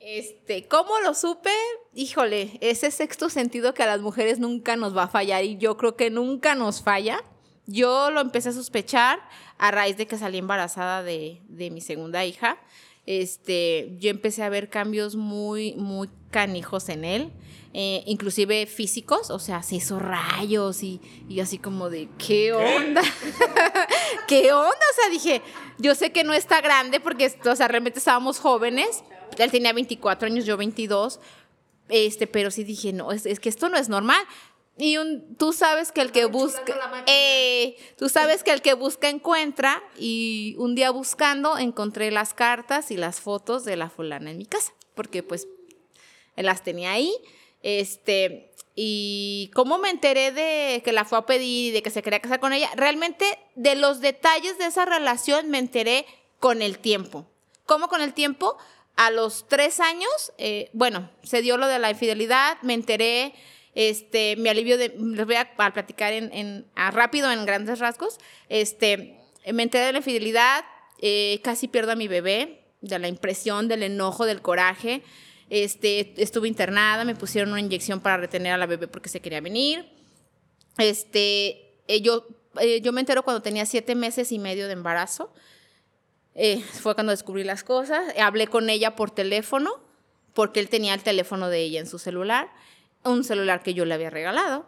Este, ¿cómo lo supe? Híjole, ese sexto sentido que a las mujeres nunca nos va a fallar y yo creo que nunca nos falla. Yo lo empecé a sospechar a raíz de que salí embarazada de, de mi segunda hija. Este, yo empecé a ver cambios muy, muy canijos en él, eh, inclusive físicos, o sea, se hizo rayos y, y así como de, ¿qué onda? [laughs] ¿Qué onda? O sea, dije, yo sé que no está grande porque, o sea, realmente estábamos jóvenes, él tenía 24 años, yo 22, este, pero sí dije, no, es, es que esto no es normal. Y un, tú sabes que el que busca, eh, tú sabes que el que busca encuentra. Y un día buscando encontré las cartas y las fotos de la fulana en mi casa, porque pues las tenía ahí. Este, y cómo me enteré de que la fue a pedir y de que se quería casar con ella. Realmente de los detalles de esa relación me enteré con el tiempo. ¿Cómo con el tiempo? A los tres años, eh, bueno, se dio lo de la infidelidad, me enteré, este, mi alivio de, les voy a, a platicar en, en a rápido, en grandes rasgos, este, me enteré de la infidelidad, eh, casi pierdo a mi bebé, de la impresión, del enojo, del coraje, este, estuve internada, me pusieron una inyección para retener a la bebé porque se quería venir, este, eh, yo, eh, yo me entero cuando tenía siete meses y medio de embarazo, eh, fue cuando descubrí las cosas. Hablé con ella por teléfono, porque él tenía el teléfono de ella en su celular, un celular que yo le había regalado.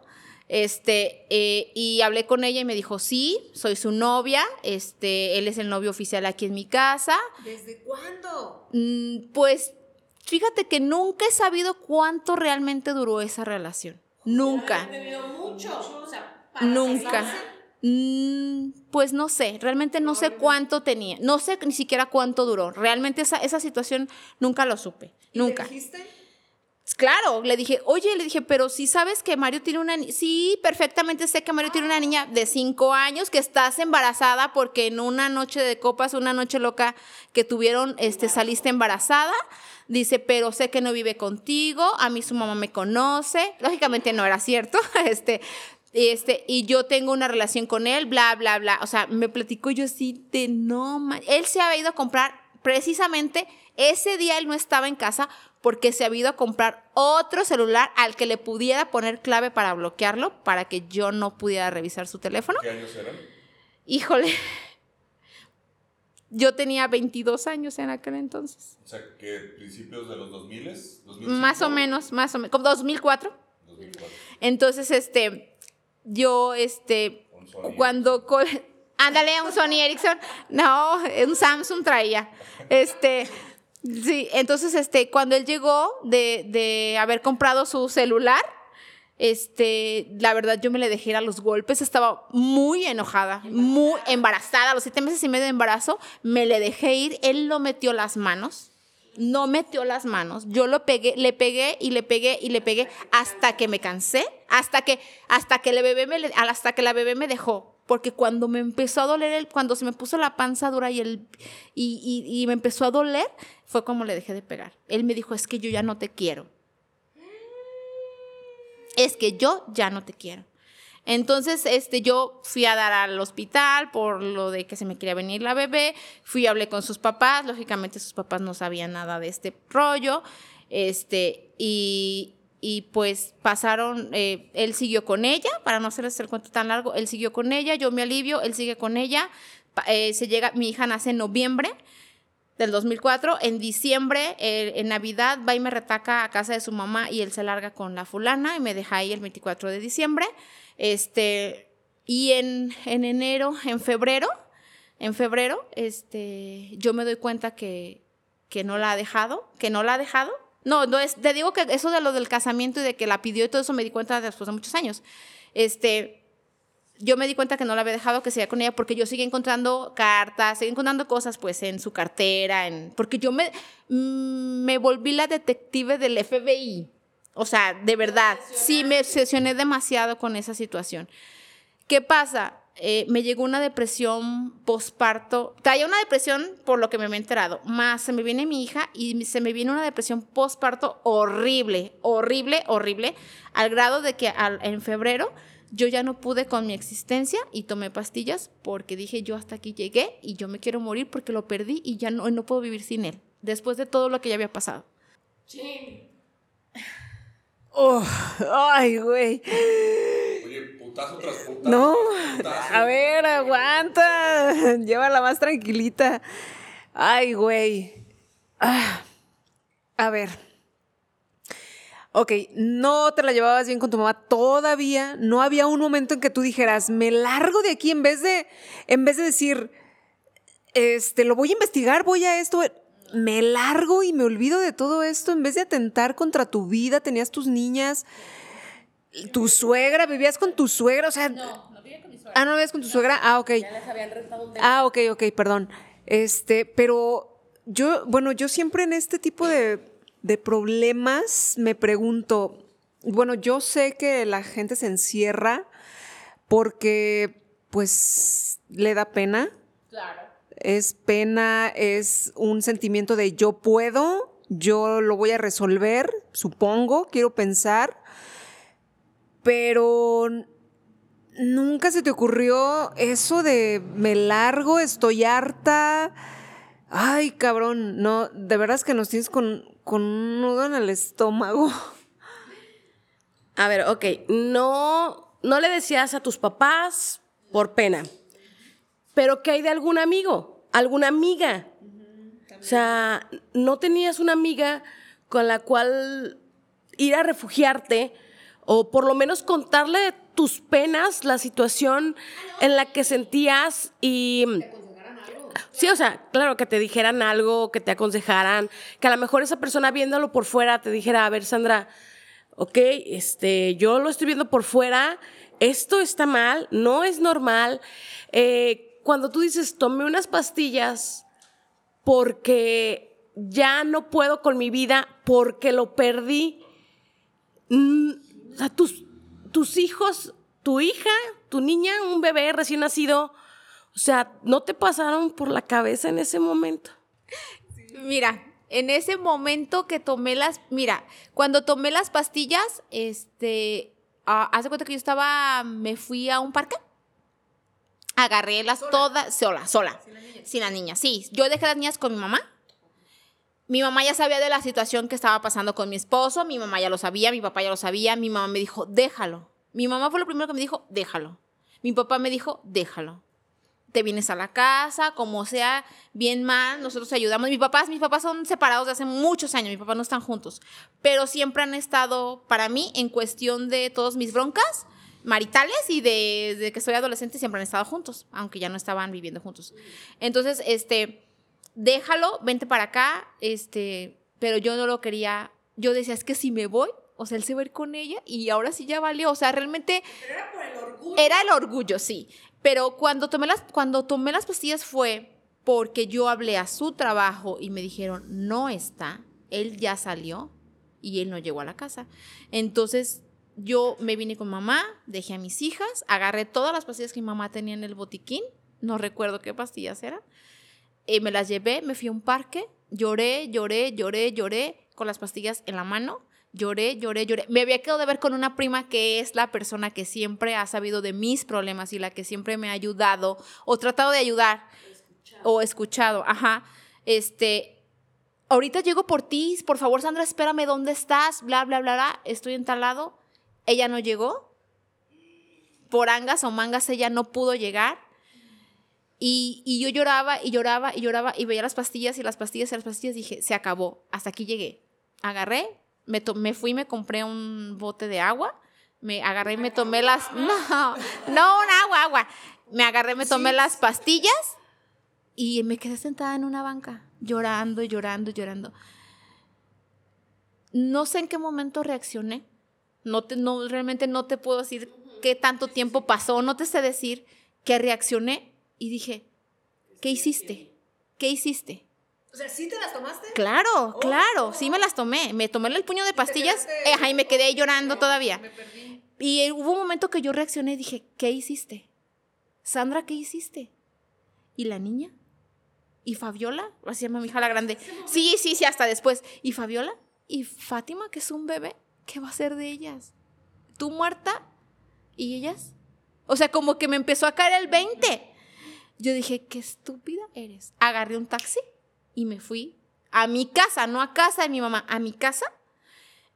Este, eh, y hablé con ella y me dijo, sí, soy su novia, este, él es el novio oficial aquí en mi casa. ¿Desde cuándo? Mm, pues fíjate que nunca he sabido cuánto realmente duró esa relación. Nunca. mucho. Nunca. Mm, pues no sé, realmente no sé cuánto tenía, no sé ni siquiera cuánto duró. Realmente esa, esa situación nunca lo supe, nunca. Claro, le dije, oye, le dije, pero si sabes que Mario tiene una, ni- sí, perfectamente sé que Mario tiene una niña de cinco años, que estás embarazada porque en una noche de copas, una noche loca que tuvieron, este, saliste embarazada. Dice, pero sé que no vive contigo, a mí su mamá me conoce. Lógicamente no era cierto, [laughs] este, este, y yo tengo una relación con él, bla, bla, bla. O sea, me platicó yo así de no, ma- él se había ido a comprar, precisamente ese día él no estaba en casa porque se había ido a comprar otro celular al que le pudiera poner clave para bloquearlo, para que yo no pudiera revisar su teléfono. ¿Qué años eran? Híjole, yo tenía 22 años en aquel entonces. O sea, que principios de los 2000 Más o menos, más o menos, como 2004. 2004. Entonces, este, yo, este, cuando, [laughs] ándale, un Sony Ericsson, no, un Samsung traía, este, sí, entonces, este, cuando él llegó de, de haber comprado su celular, este, la verdad yo me le dejé ir a los golpes, estaba muy enojada, muy embarazada, a los siete meses y medio de embarazo, me le dejé ir, él no metió las manos, no metió las manos, yo lo pegué, le pegué y le pegué y le pegué hasta que me cansé, hasta que, hasta que la bebé me, hasta que la bebé me dejó, porque cuando me empezó a doler, el, cuando se me puso la panza dura y, el, y, y- y me empezó a doler, fue como le dejé de pegar. Él me dijo, es que yo ya no te quiero. Es que yo ya no te quiero. Entonces, este, yo fui a dar al hospital por lo de que se me quería venir la bebé. Fui y hablé con sus papás. Lógicamente, sus papás no sabían nada de este rollo. Este, y, y pues pasaron, eh, él siguió con ella, para no hacerles el cuento tan largo, él siguió con ella, yo me alivio, él sigue con ella. Eh, se llega, mi hija nace en noviembre del 2004. En diciembre, eh, en Navidad, va y me retaca a casa de su mamá y él se larga con la fulana y me deja ahí el 24 de diciembre. Este, y en, en enero, en febrero, en febrero, este, yo me doy cuenta que, que no la ha dejado, que no la ha dejado. No, no es, te digo que eso de lo del casamiento y de que la pidió y todo eso me di cuenta después de muchos años. Este, yo me di cuenta que no la había dejado que seguía con ella porque yo seguía encontrando cartas, seguía encontrando cosas pues en su cartera, en, porque yo me, mm, me volví la detective del FBI. O sea, de verdad, sí me obsesioné demasiado con esa situación. ¿Qué pasa? Eh, me llegó una depresión postparto. Traía una depresión por lo que me había enterado. Más se me viene mi hija y se me viene una depresión postparto horrible, horrible, horrible, al grado de que en febrero yo ya no pude con mi existencia y tomé pastillas porque dije yo hasta aquí llegué y yo me quiero morir porque lo perdí y ya no, no puedo vivir sin él, después de todo lo que ya había pasado. Sí. Oh, ay, güey. Oye, putazo tras putazo. No, a ver, aguanta. [laughs] Llévala más tranquilita. Ay, güey. Ah, a ver. Ok, no te la llevabas bien con tu mamá todavía. No había un momento en que tú dijeras, me largo de aquí en vez de, en vez de decir, este, lo voy a investigar, voy a esto me largo y me olvido de todo esto en vez de atentar contra tu vida, tenías tus niñas, tu suegra, vivías con tu suegra, o sea... No, no vivía con mi suegra. Ah, ¿no vivías con tu suegra? Ah, ok. Ya les habían rentado un Ah, ok, ok, perdón. Este, pero yo, bueno, yo siempre en este tipo de, de problemas me pregunto, bueno, yo sé que la gente se encierra porque, pues, le da pena. Claro es pena, es un sentimiento de yo puedo, yo lo voy a resolver, supongo, quiero pensar, pero nunca se te ocurrió eso de me largo, estoy harta. Ay, cabrón, no, de verdad es que nos tienes con, con un nudo en el estómago. [laughs] A ver, ok, no, no le decías a tus papás por pena, pero ¿qué hay de algún amigo? alguna amiga. O sea, no tenías una amiga con la cual ir a refugiarte o por lo menos contarle tus penas, la situación en la que sentías y... Sí, o sea, claro, que te dijeran algo, que te aconsejaran, que a lo mejor esa persona viéndolo por fuera te dijera, a ver, Sandra, ok, este, yo lo estoy viendo por fuera, esto está mal, no es normal. Eh, cuando tú dices, tomé unas pastillas porque ya no puedo con mi vida, porque lo perdí, o sea, tus, tus hijos, tu hija, tu niña, un bebé recién nacido, o sea, ¿no te pasaron por la cabeza en ese momento? Mira, en ese momento que tomé las, mira, cuando tomé las pastillas, este, uh, hace cuenta que yo estaba, me fui a un parque agarré las todas sola, sola, sin la, niña. Sí, yo dejé las niñas con mi mamá. Mi mamá ya sabía de la situación que estaba pasando con mi esposo, mi mamá ya lo sabía, mi papá ya lo sabía, mi mamá me dijo, déjalo. Mi mamá fue lo primero que me dijo, déjalo. Mi papá me dijo, déjalo. Te vienes a la casa, como sea, bien mal, nosotros te ayudamos. Mis papás, mis papás son separados de hace muchos años, mis papás no están juntos, pero siempre han estado para mí en cuestión de todas mis broncas, maritales y desde que soy adolescente siempre han estado juntos, aunque ya no estaban viviendo juntos. Entonces, este, déjalo, vente para acá, este, pero yo no lo quería, yo decía, es que si me voy, o sea, él se va a ir con ella y ahora sí ya valió, o sea, realmente... Pero era por el orgullo. Era el orgullo, sí, pero cuando tomé las, cuando tomé las pastillas fue porque yo hablé a su trabajo y me dijeron, no está, él ya salió y él no llegó a la casa. Entonces yo me vine con mamá, dejé a mis hijas, agarré todas las pastillas que mi mamá tenía en el botiquín, no recuerdo qué pastillas eran, y me las llevé, me fui a un parque, lloré, lloré, lloré, lloré con las pastillas en la mano, lloré, lloré, lloré. Me había quedado de ver con una prima que es la persona que siempre ha sabido de mis problemas y la que siempre me ha ayudado o tratado de ayudar o escuchado, ajá. Este, ahorita llego por ti, por favor, Sandra, espérame, ¿dónde estás? Bla, bla, bla, bla, estoy en tal lado ella no llegó. Por angas o mangas ella no pudo llegar. Y, yo lloraba y lloraba y lloraba y veía las pastillas y las pastillas y las pastillas. Dije, se acabó, hasta aquí llegué. Agarré, me, me fui y me compré un bote de agua. Me agarré y me tomé las... [laughs] No, no, un agua, agua. Me agarré, me tomé las pastillas y me quedé sentada en una banca, llorando, llorando, llorando. No sé en qué momento reaccioné no, te, no realmente no te puedo decir qué tanto tiempo pasó, no te sé decir que reaccioné y dije, ¿qué hiciste? ¿Qué hiciste? O sea, ¿sí te las tomaste? Claro, oh, claro, sí me las tomé. Me tomé el puño de pastillas eh, y me quedé llorando todavía. Y hubo un momento que yo reaccioné y dije, ¿qué hiciste? Sandra, ¿qué hiciste? ¿Y la niña? ¿Y Fabiola? Así llama mi hija la grande. Sí, sí, sí, hasta después. ¿Y Fabiola? ¿Y Fátima, que es un bebé? ¿Qué va a ser de ellas? ¿Tú muerta? ¿Y ellas? O sea, como que me empezó a caer el 20. Yo dije, qué estúpida eres. Agarré un taxi y me fui a mi casa, no a casa de mi mamá, a mi casa.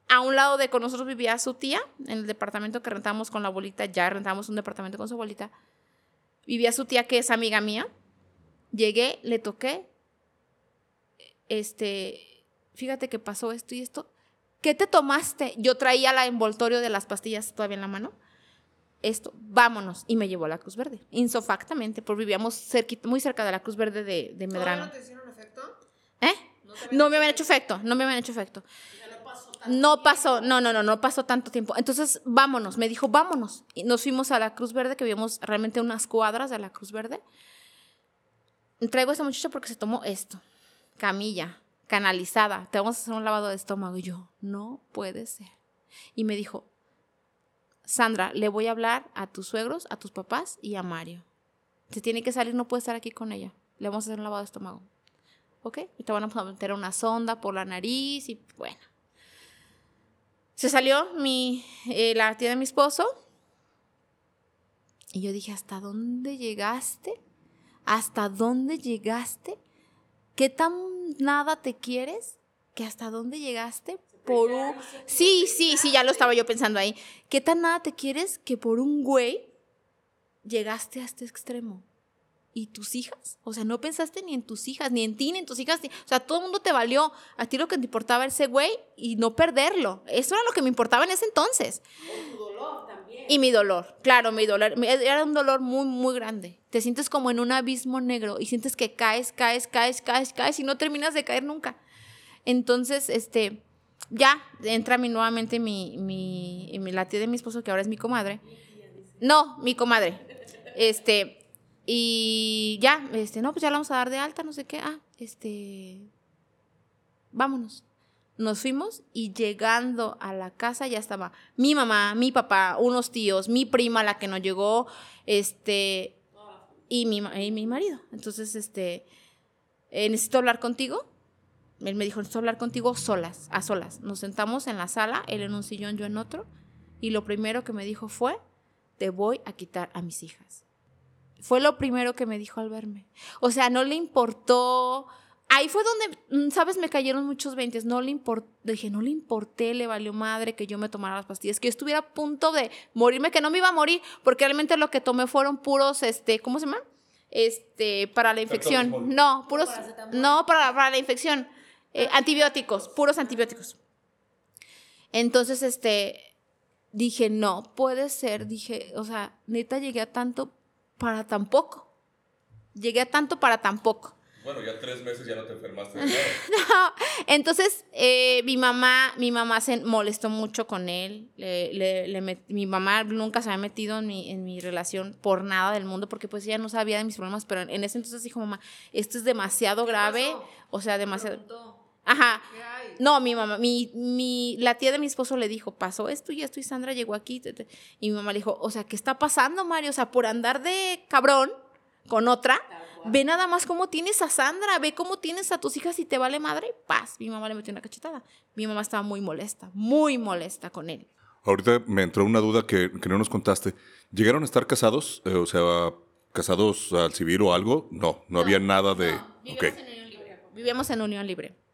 A un lado de con nosotros vivía su tía, en el departamento que rentamos con la abuelita, ya rentamos un departamento con su abuelita. Vivía su tía que es amiga mía. Llegué, le toqué. Este, fíjate que pasó esto y esto. ¿Qué te tomaste? Yo traía la envoltorio de las pastillas todavía en la mano esto, vámonos. Y me llevó a la Cruz Verde, insofactamente, porque vivíamos muy cerca de la Cruz Verde de, de Medrano. ¿No te hicieron efecto? ¿Eh? No, me habían hecho efecto, no me habían hecho efecto. No pasó, no, no, no, no pasó tanto tiempo. Entonces, vámonos, me dijo, vámonos. Y nos fuimos a la Cruz Verde, que vivimos realmente unas cuadras de la Cruz Verde. Traigo a esta muchacha porque se tomó esto, camilla, canalizada, te vamos a hacer un lavado de estómago. Y yo, no puede ser. Y me dijo, Sandra, le voy a hablar a tus suegros, a tus papás y a Mario. Se tiene que salir, no puede estar aquí con ella. Le vamos a hacer un lavado de estómago. ¿Ok? Y te van a meter una sonda por la nariz y bueno. Se salió mi, eh, la tía de mi esposo. Y yo dije, ¿hasta dónde llegaste? ¿Hasta dónde llegaste? ¿Qué tan nada te quieres? ¿Que hasta dónde llegaste por un... Sí, sí, sí, ya lo estaba yo pensando ahí. ¿Qué tan nada te quieres que por un güey llegaste a este extremo? ¿Y tus hijas? O sea, no pensaste ni en tus hijas, ni en ti, ni en tus hijas. o sea, todo el mundo te valió. A ti lo que te importaba era ese güey y no perderlo. Eso era lo que me importaba en ese entonces. tu dolor también. Y mi dolor, claro, mi dolor. Era un dolor muy, muy grande. Te sientes como en un abismo negro y sientes que caes, caes, caes, caes, caes y no terminas de caer nunca. Entonces, este, ya entra mi, nuevamente mi, mi, la tía de mi esposo, que ahora es mi comadre. No, mi comadre. Este, y ya, este, no, pues ya la vamos a dar de alta, no sé qué. Ah, este, vámonos. Nos fuimos y llegando a la casa ya estaba mi mamá, mi papá, unos tíos, mi prima, la que nos llegó, este, y mi, y mi marido. Entonces, este, eh, necesito hablar contigo él me dijo, necesito hablar contigo solas, a solas. Nos sentamos en la sala, él en un sillón, yo en otro, y lo primero que me dijo fue, te voy a quitar a mis hijas. Fue lo primero que me dijo al verme. O sea, no le importó. Ahí fue donde, mm, sabes, me cayeron muchos veintes. No le importó, dije, no le importé, le valió madre que yo me tomara las pastillas, que yo estuviera a punto de morirme, que no me iba a morir, porque realmente lo que tomé fueron puros, este, ¿cómo se llama? Este, para la infección. No, puros, no, para, para la infección. Eh, antibióticos, puros antibióticos. Entonces, este, dije, no, puede ser, dije, o sea, neta llegué a tanto para tan poco. Llegué a tanto para tan poco. Bueno, ya tres meses ya no te enfermaste. [laughs] no, entonces eh, mi mamá, mi mamá se molestó mucho con él. mi mamá nunca se había metido en mi, en mi relación por nada del mundo porque pues ella no sabía de mis problemas, pero en ese entonces dijo mamá, esto es demasiado grave, o sea, demasiado. Ajá. No, mi mamá, mi, mi, la tía de mi esposo le dijo, pasó esto y esto y Sandra llegó aquí. Y mi mamá le dijo, o sea, ¿qué está pasando, Mario? O sea, por andar de cabrón con otra, ve nada más cómo tienes a Sandra, ve cómo tienes a tus hijas y te vale madre, paz. Mi mamá le metió una cachetada. Mi mamá estaba muy molesta, muy molesta con él. Ahorita me entró una duda que, no nos contaste. ¿Llegaron a estar casados? Eh, o sea, casados al civil o algo? No, no, había nada de... vivíamos en unión libre. Vivíamos en unión libre.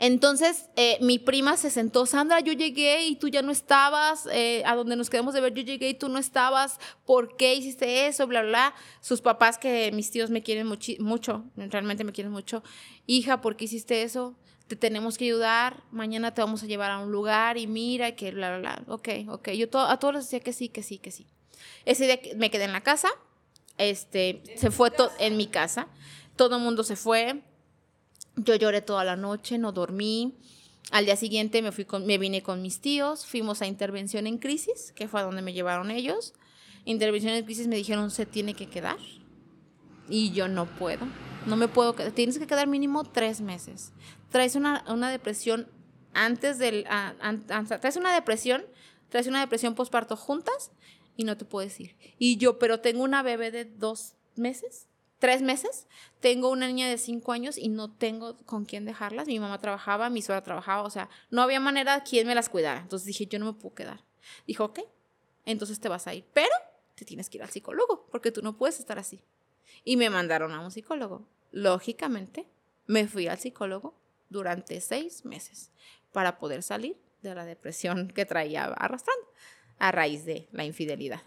Entonces, eh, mi prima se sentó, Sandra, yo llegué y tú ya no estabas, eh, a donde nos quedamos de ver, yo llegué y tú no estabas, ¿por qué hiciste eso? Bla, bla. Sus papás, que mis tíos me quieren mucho, realmente me quieren mucho. Hija, ¿por qué hiciste eso? Te tenemos que ayudar, mañana te vamos a llevar a un lugar y mira que bla, bla, bla. Ok, ok. Yo a todos les decía que sí, que sí, que sí. Ese día me quedé en la casa, este, se fue todo en mi casa, todo el mundo se fue, yo lloré toda la noche, no dormí. Al día siguiente me, fui con, me vine con mis tíos, fuimos a intervención en crisis, que fue a donde me llevaron ellos. Intervención en crisis me dijeron, se tiene que quedar. Y yo no puedo, no me puedo quedar. Tienes que quedar mínimo tres meses. Traes una, una depresión antes del... traes una depresión, traes una depresión postparto juntas y no te puedo decir. Y yo, pero tengo una bebé de dos meses, tres meses, tengo una niña de cinco años y no tengo con quién dejarlas. Mi mamá trabajaba, mi suegra trabajaba, o sea, no había manera de quien me las cuidara. Entonces dije, yo no me puedo quedar. Dijo, ok, entonces te vas a ir, pero te tienes que ir al psicólogo, porque tú no puedes estar así. Y me mandaron a un psicólogo. Lógicamente, me fui al psicólogo durante seis meses para poder salir de la depresión que traía arrastrando a raíz de la infidelidad.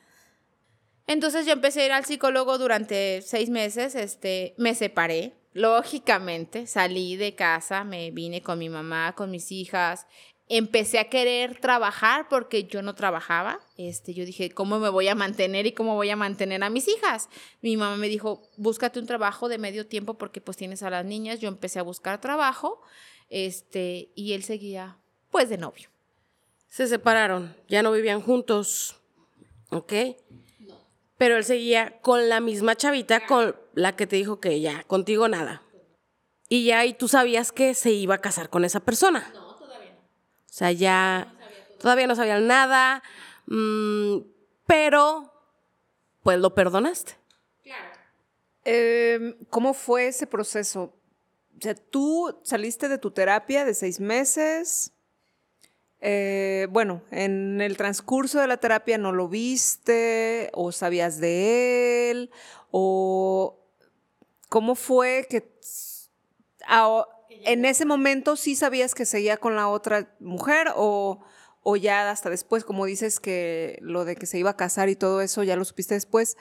Entonces yo empecé a ir al psicólogo durante seis meses, este, me separé, lógicamente, salí de casa, me vine con mi mamá, con mis hijas, empecé a querer trabajar porque yo no trabajaba. Este, yo dije, ¿cómo me voy a mantener y cómo voy a mantener a mis hijas? Mi mamá me dijo, búscate un trabajo de medio tiempo porque pues tienes a las niñas. Yo empecé a buscar trabajo, este, y él seguía pues de novio. Se separaron, ya no vivían juntos, ¿ok? Pero él seguía con la misma chavita con la que te dijo que ya, contigo nada. Y ya, y tú sabías que se iba a casar con esa persona. No, todavía no. O sea, ya todavía no sabían nada, mm, pero pues lo perdonaste. Claro. Eh, ¿Cómo fue ese proceso? O sea, tú saliste de tu terapia de seis meses. Eh, bueno, en el transcurso de la terapia no lo viste o sabías de él o cómo fue que a- en ese momento sí sabías que seguía con la otra mujer o, o ya hasta después, como dices que lo de que se iba a casar y todo eso ya lo supiste después.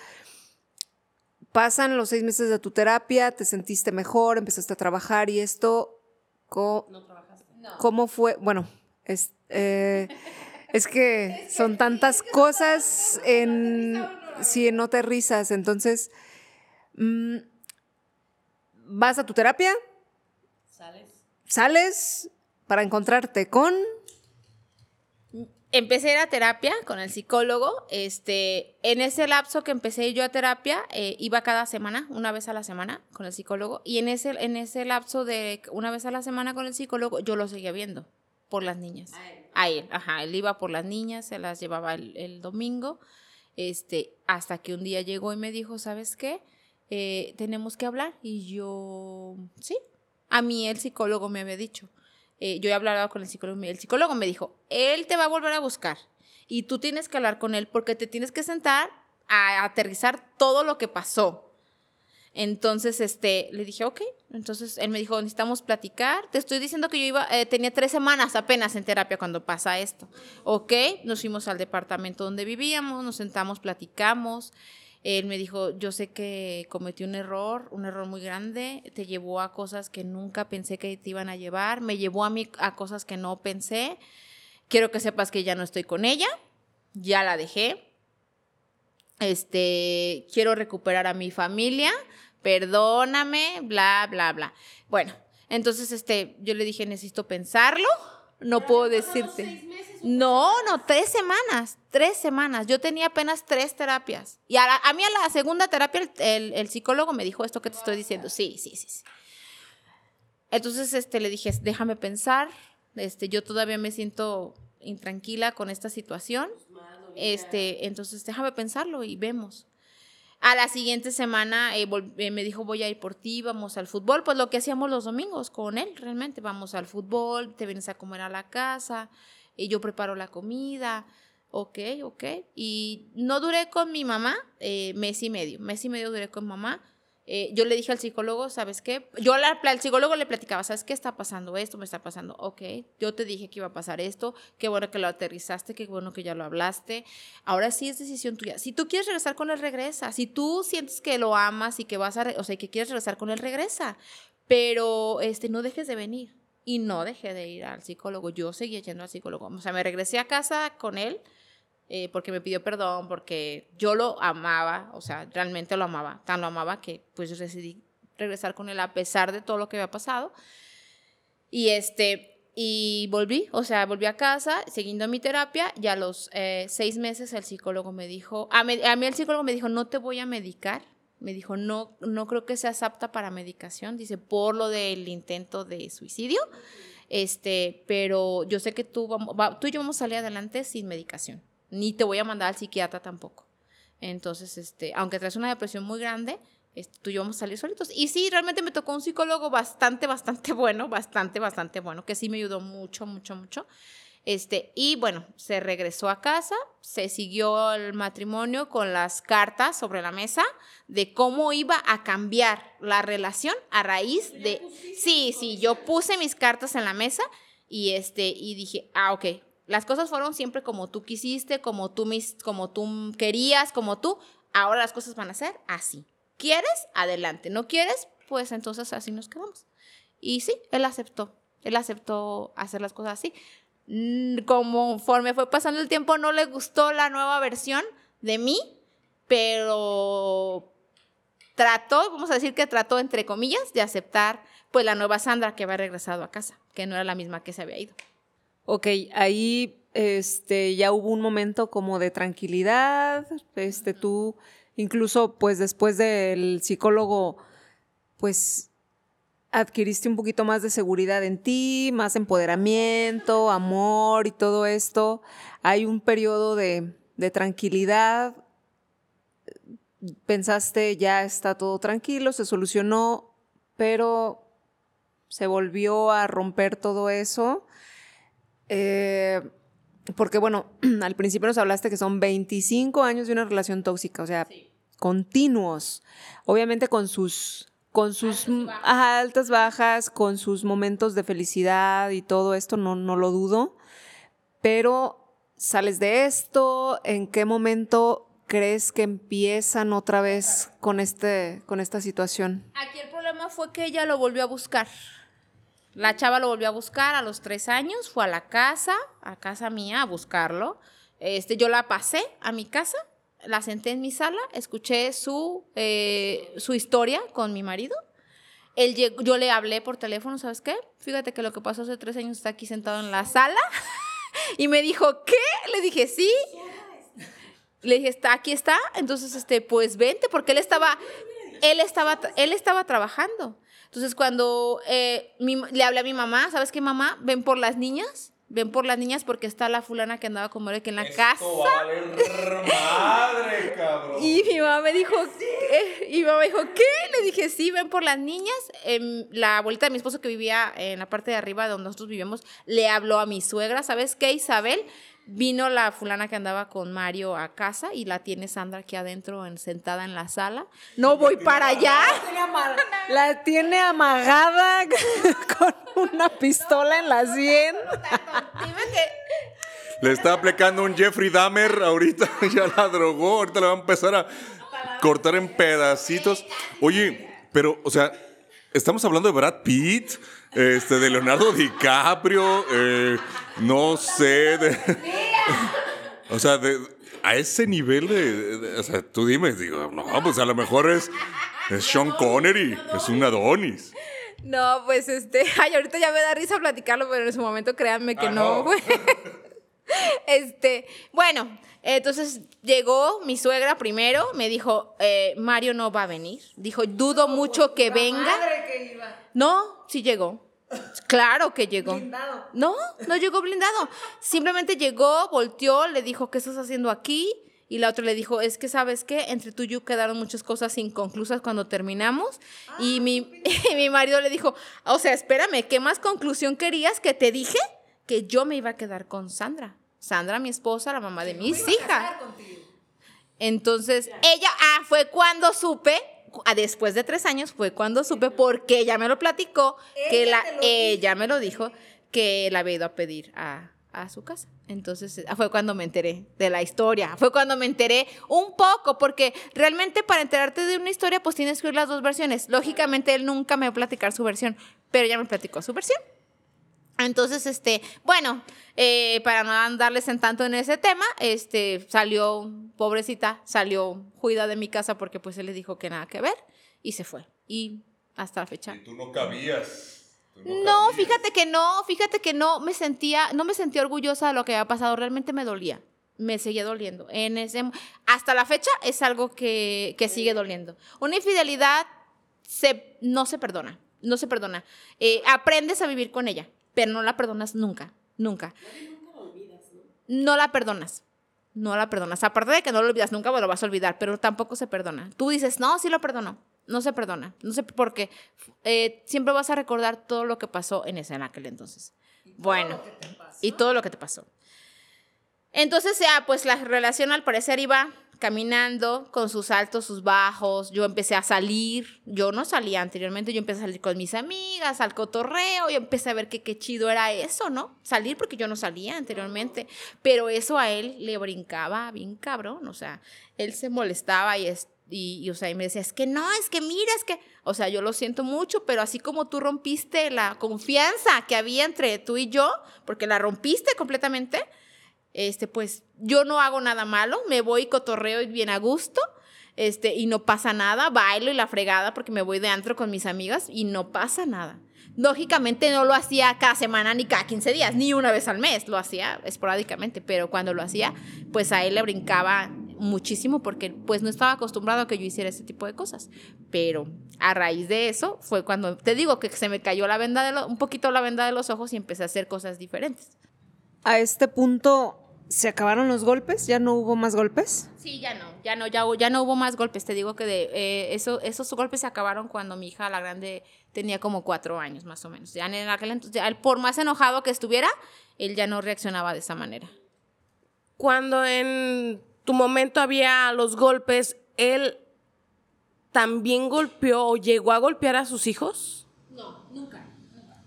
Pasan los seis meses de tu terapia, te sentiste mejor, empezaste a trabajar y esto, co- ¿cómo fue? Bueno, es, eh, es que son tantas cosas en, si no te risas, entonces, mm, vas a tu terapia, ¿Sales? sales para encontrarte con... Empecé a ir a terapia con el psicólogo. Este, en ese lapso que empecé yo a terapia, eh, iba cada semana, una vez a la semana, con el psicólogo. Y en ese, en ese lapso de una vez a la semana con el psicólogo, yo lo seguía viendo por las niñas. A él, ajá, él iba por las niñas, se las llevaba el, domingo. Este, hasta que un día llegó y me dijo, ¿sabes qué? Eh, tenemos que hablar. Y yo, sí. A mí el psicólogo me había dicho. Eh, yo he hablado con el psicólogo, el psicólogo me dijo, él te va a volver a buscar y tú tienes que hablar con él porque te tienes que sentar a aterrizar todo lo que pasó. Entonces, este, le dije, ok. Entonces, él me dijo, necesitamos platicar. Te estoy diciendo que yo iba, eh, tenía tres semanas apenas en terapia cuando pasa esto. Ok, nos fuimos al departamento donde vivíamos, nos sentamos, platicamos. Él me dijo, yo sé que cometí un error, un error muy grande, te llevó a cosas que nunca pensé que te iban a llevar, me llevó a mí a cosas que no pensé. Quiero que sepas que ya no estoy con ella, ya la dejé. Este, quiero recuperar a mi familia, perdóname, bla, bla, bla. Bueno, entonces este, yo le dije, necesito pensarlo, no puedo decirte. No, no, tres semanas, tres semanas. Yo tenía apenas tres terapias. Y a, la- a mí a la segunda terapia el, el- el psicólogo me dijo esto que te estoy diciendo. Sí, sí, sí. sí. Entonces este, le dije, déjame pensar. Este, yo todavía me siento intranquila con esta situación. Este, entonces déjame pensarlo y vemos. A la siguiente semana eh, eh, me dijo, voy a ir por ti, vamos al fútbol. Pues lo que hacíamos los domingos con él, realmente. Vamos al fútbol, te vienes a comer a la casa, y yo preparo la comida. Ok, ok. Y no duré con mi mamá eh, mes y medio. Mes y medio duré con mamá. Eh, yo le dije al psicólogo, ¿sabes qué? Yo al psicólogo le platicaba, ¿sabes qué está pasando? Esto me está pasando. Ok, yo te dije que iba a pasar esto. Qué bueno que lo aterrizaste, qué bueno que ya lo hablaste. Ahora sí es decisión tuya. Si tú quieres regresar con él, regresa. Si tú sientes que lo amas y que vas a, o sea, que quieres regresar con él, regresa. Pero este, no dejes de venir. Y no dejé de ir al psicólogo. Yo seguía yendo al psicólogo. O sea, me regresé a casa con él eh, porque me pidió perdón, porque yo lo amaba, o sea, realmente lo amaba, tan lo amaba que pues decidí regresar con él a pesar de todo lo que había pasado. Y este, y volví, o sea, volví a casa, siguiendo mi terapia, y a los eh, seis meses el psicólogo me dijo, a, me- a mí el psicólogo me dijo, no te voy a medicar, me dijo, no, no creo que seas apta para medicación, dice, por lo del intento de suicidio, este, pero yo sé que tú, vamos, va- tú y yo vamos a salir adelante sin medicación. Ni te voy a mandar al psiquiatra tampoco. Entonces, este, aunque traes una depresión muy grande, este, tú y yo vamos a salir solitos. Y sí, realmente me tocó un psicólogo bastante, bastante [laughs] bueno, bastante, bastante bueno, que sí me ayudó mucho, mucho, mucho. Este, y bueno, se regresó a casa, se siguió el matrimonio con las cartas sobre la mesa de cómo iba a cambiar la relación a raíz de... Sí, sí, yo puse mis cartas en la mesa y, este, y dije, ah, ok, las cosas fueron siempre como tú quisiste, como tú, mis, como tú querías, como tú, ahora las cosas van a ser así. ¿Quieres? Adelante. ¿No quieres? Pues entonces así nos quedamos. Y sí, él aceptó. Él aceptó hacer las cosas así. Mm, conforme fue pasando el tiempo, no le gustó la nueva versión de mí, pero trató, vamos a decir que trató, entre comillas, de aceptar pues la nueva Sandra que había regresado a casa, que no era la misma que se había ido. Ok, ahí este, ya hubo un momento como de tranquilidad, este, tú incluso pues después del psicólogo, pues adquiriste un poquito más de seguridad en ti, más empoderamiento, amor y todo esto. Hay un periodo de, tranquilidad. Pensaste, ya está todo tranquilo, se solucionó, pero se volvió a romper todo eso. Eh, porque bueno, [clears throat] al principio nos hablaste que son 25 años de una relación tóxica, o sea, continuos, obviamente con sus con sus altas bajas. con sus momentos de felicidad y todo esto, no, no lo dudo. Pero sales de esto, ¿en qué momento crees que empiezan otra vez con, este, con esta situación? Aquí el problema fue que ella lo volvió a buscar. La chava lo volvió a buscar a los tres años, fue a la casa, a casa mía, a buscarlo. Este, yo la pasé a mi casa la senté en mi sala, escuché su, eh, su historia con mi marido. Él yo le hablé por teléfono, ¿sabes qué? Fíjate que lo que pasó hace tres años está aquí sentado en la sala. [laughs] y me dijo, ¿qué? Le dije, sí. Le dije, está, aquí está. Entonces, este, pues vente, porque él estaba, él estaba, él estaba trabajando. Entonces, cuando eh, le hablé a mi mamá, ¿sabes qué, mamá? Ven por las niñas ven por las niñas porque está la fulana que andaba con que en la casa. madre, cabrón. Y mi mamá me dijo, ¿qué? y mi mamá dijo, ¿qué? Le dije, sí, ven por las niñas. Em, la abuelita de mi esposo que vivía en la parte de arriba donde nosotros vivíamos, le habló a mi suegra, ¿sabes qué, Isabel? Vino la fulana que andaba con Mario a casa y la tiene Sandra aquí adentro sentada en la sala. No voy para allá. La tiene amagada [laughs] con una pistola en la sien. Le está aplicando un Jeffrey Dahmer ahorita, [laughs] ya la drogó, ahorita le va a empezar a cortar en pedacitos. Oye, pero, o sea, estamos hablando de Brad Pitt, este, de Leonardo DiCaprio, eh, no sé, [laughs] o sea, a ese nivel de, o sea, tú dime, digo, no, pues a lo mejor es, es Sean Connery, es un Adonis. No, pues este, [laughs] ay, ahorita ya me da risa platicarlo, pero en su momento créanme que ah, no, güey. [laughs] Este, bueno, entonces llegó mi suegra primero, me dijo, eh, Mario no va a venir. Dijo, dudo mucho que venga. No, sí llegó. Claro que llegó. Blindado. No, no llegó blindado. Simplemente llegó, volteó, le dijo, ¿qué estás haciendo aquí? Y la otra le dijo, es que sabes qué, entre tú y yo quedaron muchas cosas inconclusas cuando terminamos. y, mi, [laughs] y mi marido le dijo, o sea, espérame, ¿qué más conclusión querías que te dije? Que yo me iba a quedar con Sandra. Sandra, mi esposa, la mamá de mis hijas. Entonces, ella, ah, fue cuando supe, ah, después de tres años, fue cuando supe, porque ella me lo platicó, que la, ella me lo dijo, que la había ido a pedir a, a su casa. Entonces ah, fue cuando me enteré de la historia, fue cuando me enteré un poco, porque realmente para enterarte de una historia pues tienes que oír las dos versiones. Lógicamente él nunca me va a platicar su versión, pero ya me platicó su versión. Entonces, este, bueno, eh, para no andarles en tanto en ese tema, este, salió, pobrecita, salió juida de mi casa porque pues él le dijo que nada que ver y se fue. Y hasta la fecha. Y tú no cabías. No, fíjate que no, fíjate que no me sentía, no me sentía orgullosa de lo que había pasado, realmente me dolía, me seguía doliendo. En ese, hasta la fecha es algo que, sigue doliendo. Una infidelidad se, no se perdona, no se perdona. Eh, aprendes a vivir con ella, pero no la perdonas nunca, nunca. No la perdonas. no la perdonas. Aparte de que no lo olvidas, nunca lo vas a olvidar, pero tampoco se perdona. Tú dices, no, sí lo perdono. No se perdona. No sé por qué. Eh, siempre vas a recordar todo lo que pasó en ese en aquel entonces. Bueno, y todo lo que te pasó. Entonces, ya, pues la relación al parecer iba caminando con sus altos, sus bajos. Yo empecé a salir. Yo no salía anteriormente. Yo empecé a salir con mis amigas, al cotorreo. Yo empecé a ver que qué chido era eso, ¿no? Salir porque yo no salía anteriormente. Pero eso a él le brincaba bien cabrón. O sea, él se molestaba y, y, o sea, y me decía, es que no, es que mira, es que, o sea, yo lo siento mucho, pero así como tú rompiste la confianza que había entre tú y yo, porque la rompiste completamente, este, pues yo no hago nada malo, me voy cotorreo y bien a gusto, este, y no pasa nada, bailo y la fregada porque me voy de antro con mis amigas y no pasa nada. Lógicamente no lo hacía cada semana ni cada 15 días, ni una vez al mes, lo hacía esporádicamente, pero cuando lo hacía, pues a él le brincaba muchísimo porque pues no estaba acostumbrado a que yo hiciera ese tipo de cosas. Pero a raíz de eso fue cuando te digo que se me cayó la venda de un poquito la venda de los ojos y empecé a hacer cosas diferentes. A este punto ¿Se acabaron los golpes? ¿Ya no hubo más golpes? Sí, ya no, ya no, ya, ya no hubo más golpes. Te digo que de, eh, eso, esos golpes se acabaron cuando mi hija, la grande, tenía como cuatro años más o menos. Ya en aquel entonces, por más enojado que estuviera, él ya no reaccionaba de esa manera. Cuando en tu momento había los golpes, ¿él también golpeó o llegó a golpear a sus hijos? No, nunca. nunca.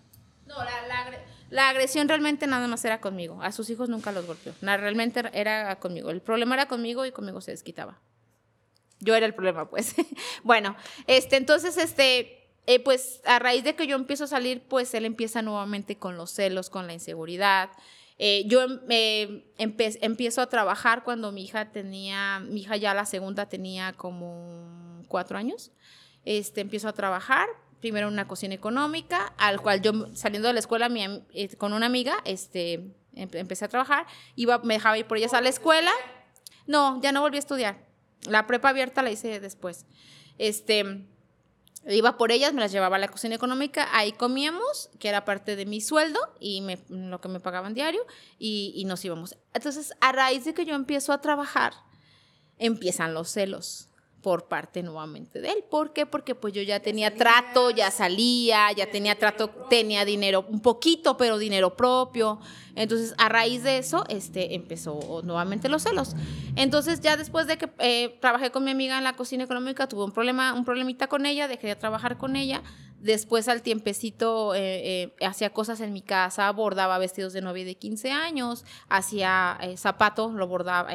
No, la, la la agresión realmente nada más era conmigo. A sus hijos nunca los golpeó. realmente era conmigo. El problema era conmigo y conmigo se desquitaba. Yo era el problema, pues. [laughs] bueno, este, entonces, este, eh, pues a raíz de que yo empiezo a salir, pues él empieza nuevamente con los celos, con la inseguridad. Eh, yo eh, empiezo a trabajar cuando mi hija tenía, mi hija ya la segunda tenía como cuatro años. Este, empiezo a trabajar, primero una cocina económica, al cual yo saliendo de la escuela eh, con una amiga, este, empecé a trabajar, iba, me dejaba ir por ellas a la escuela. No, ya no volví a estudiar. La prepa abierta la hice después. Este, iba por ellas, me las llevaba a la cocina económica, ahí comíamos, que era parte de mi sueldo y me, lo que me pagaban diario, y, y nos íbamos. Entonces, a raíz de que yo empiezo a trabajar, empiezan los celos por parte nuevamente de él. ¿Por qué? Porque pues yo ya tenía trato, ya salía, ya tenía trato, tenía dinero, un poquito, pero dinero propio. Entonces, a raíz de eso, este, empezó nuevamente los celos. Entonces, ya después de que eh, trabajé con mi amiga en la cocina económica, tuve un problema, un problemita con ella, dejé de trabajar con ella. Después, al tiempecito, eh, eh, hacía cosas en mi casa, bordaba vestidos de novia de 15 años, hacía zapatos, lo bordaba,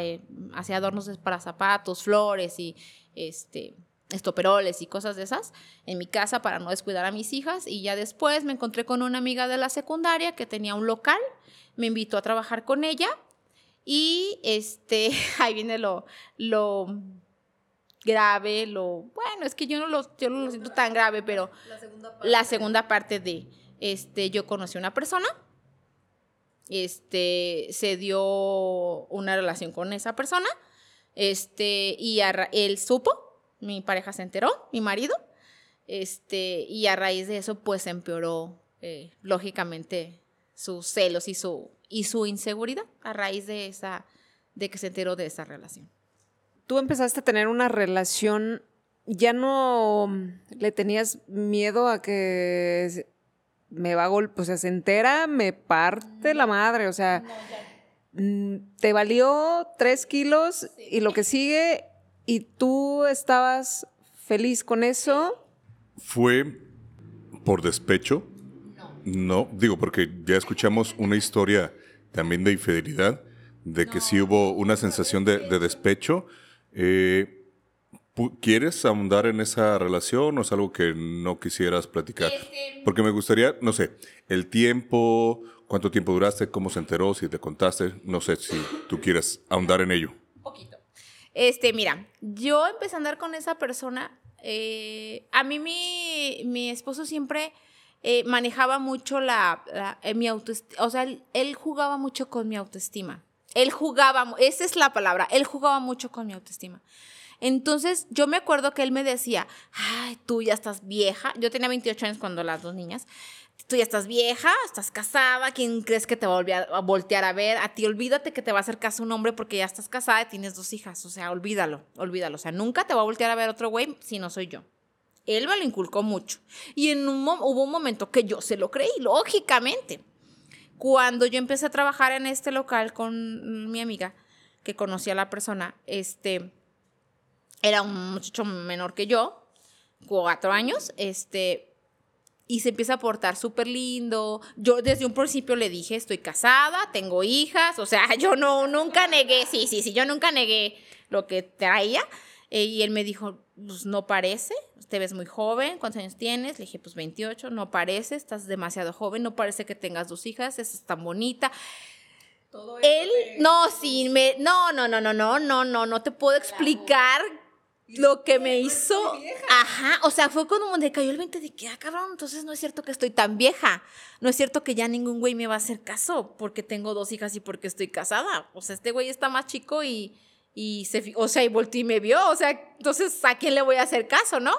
hacía adornos para zapatos, flores y este, estoperoles y cosas de esas en mi casa para no descuidar a mis hijas. Y ya después me encontré con una amiga de la secundaria que tenía un local, me invitó a trabajar con ella y este, [laughs] ahí viene lo, lo grave, lo, bueno, es que yo no lo, yo no lo siento tan grave, pero la segunda parte, la segunda parte de, este, yo conocí a una persona, este, se dio una relación con esa persona, este, y él supo, mi pareja se enteró, mi marido, este, y a raíz de eso, pues empeoró, eh, lógicamente, sus celos y su, y su inseguridad a raíz de esa, de que se enteró de esa relación. Tú empezaste a tener una relación, ya no le tenías miedo a que me va a golpear, o sea, se entera, me parte la madre, o sea, Mm, te valió tres kilos y lo que sigue, y tú estabas feliz con eso. ¿Fue por despecho? No. No, digo, porque ya escuchamos una historia también de infidelidad, de que sí hubo una sensación de, despecho. Eh, ¿Quieres ahondar en esa relación o es algo que no quisieras platicar? Porque me gustaría, no sé, el tiempo ¿Cuánto tiempo duraste? ¿Cómo se enteró? Si te contaste. No sé si tú quieres ahondar en ello. Un poquito. Este, mira, yo empecé a andar con esa persona. Eh, a mí mi, mi, esposo siempre eh, manejaba mucho la, eh, mi autoestima. O sea, él, jugaba mucho con mi autoestima. Él jugaba, esa es la palabra, él jugaba mucho con mi autoestima. Entonces, yo me acuerdo que él me decía, ay, tú ya estás vieja. Yo tenía 28 años cuando las dos niñas tú ya estás vieja, estás casada, ¿quién crees que te va a, voltear a ver? A ti olvídate que te va a hacer caso un hombre porque ya estás casada y tienes dos hijas, o sea, olvídalo, olvídalo, o sea, nunca te va a voltear a ver otro güey si no soy yo. Él me lo inculcó mucho. Y en un hubo un momento que yo se lo creí, lógicamente. Cuando yo empecé a trabajar en este local con mi amiga, que conocía a la persona, este, era un muchacho menor que yo, cuatro años, este, y se empieza a portar súper lindo. Yo desde un principio le dije, estoy casada, tengo hijas, o sea, [laughs] yo no, nunca negué, sí, sí, sí, yo nunca negué lo que traía. Eh, y él me dijo, pues no parece, te ves muy joven, ¿cuántos años tienes? Le dije, pues 28, no parece, estás demasiado joven, no parece que tengas dos hijas, es tan bonita. Todo él, no, sí, me, no, no, no, no, no, no, no, no te puedo explicar lo que me hizo, ajá, o sea, fue cuando me cayó el 20 de que, ah, cabrón, entonces no es cierto que estoy tan vieja, no es cierto que ya ningún güey me va a hacer caso porque tengo dos hijas y porque estoy casada, o sea, este güey está más chico y, y se, o sea, y volteó y me vio, o sea, entonces, ¿a quién le voy a hacer caso, no?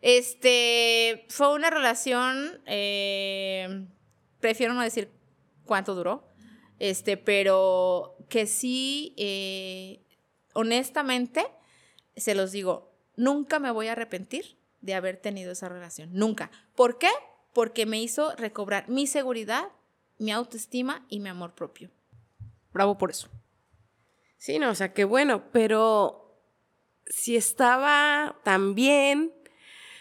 Este, fue una relación, eh, prefiero no decir cuánto duró, este, pero que sí, eh, honestamente, se los digo, nunca me voy a arrepentir de haber tenido esa relación, nunca. ¿Por qué? Porque me hizo recobrar mi seguridad, mi autoestima y mi amor propio. Bravo por eso. Sí, no, o sea, qué bueno, pero si estaba tan bien,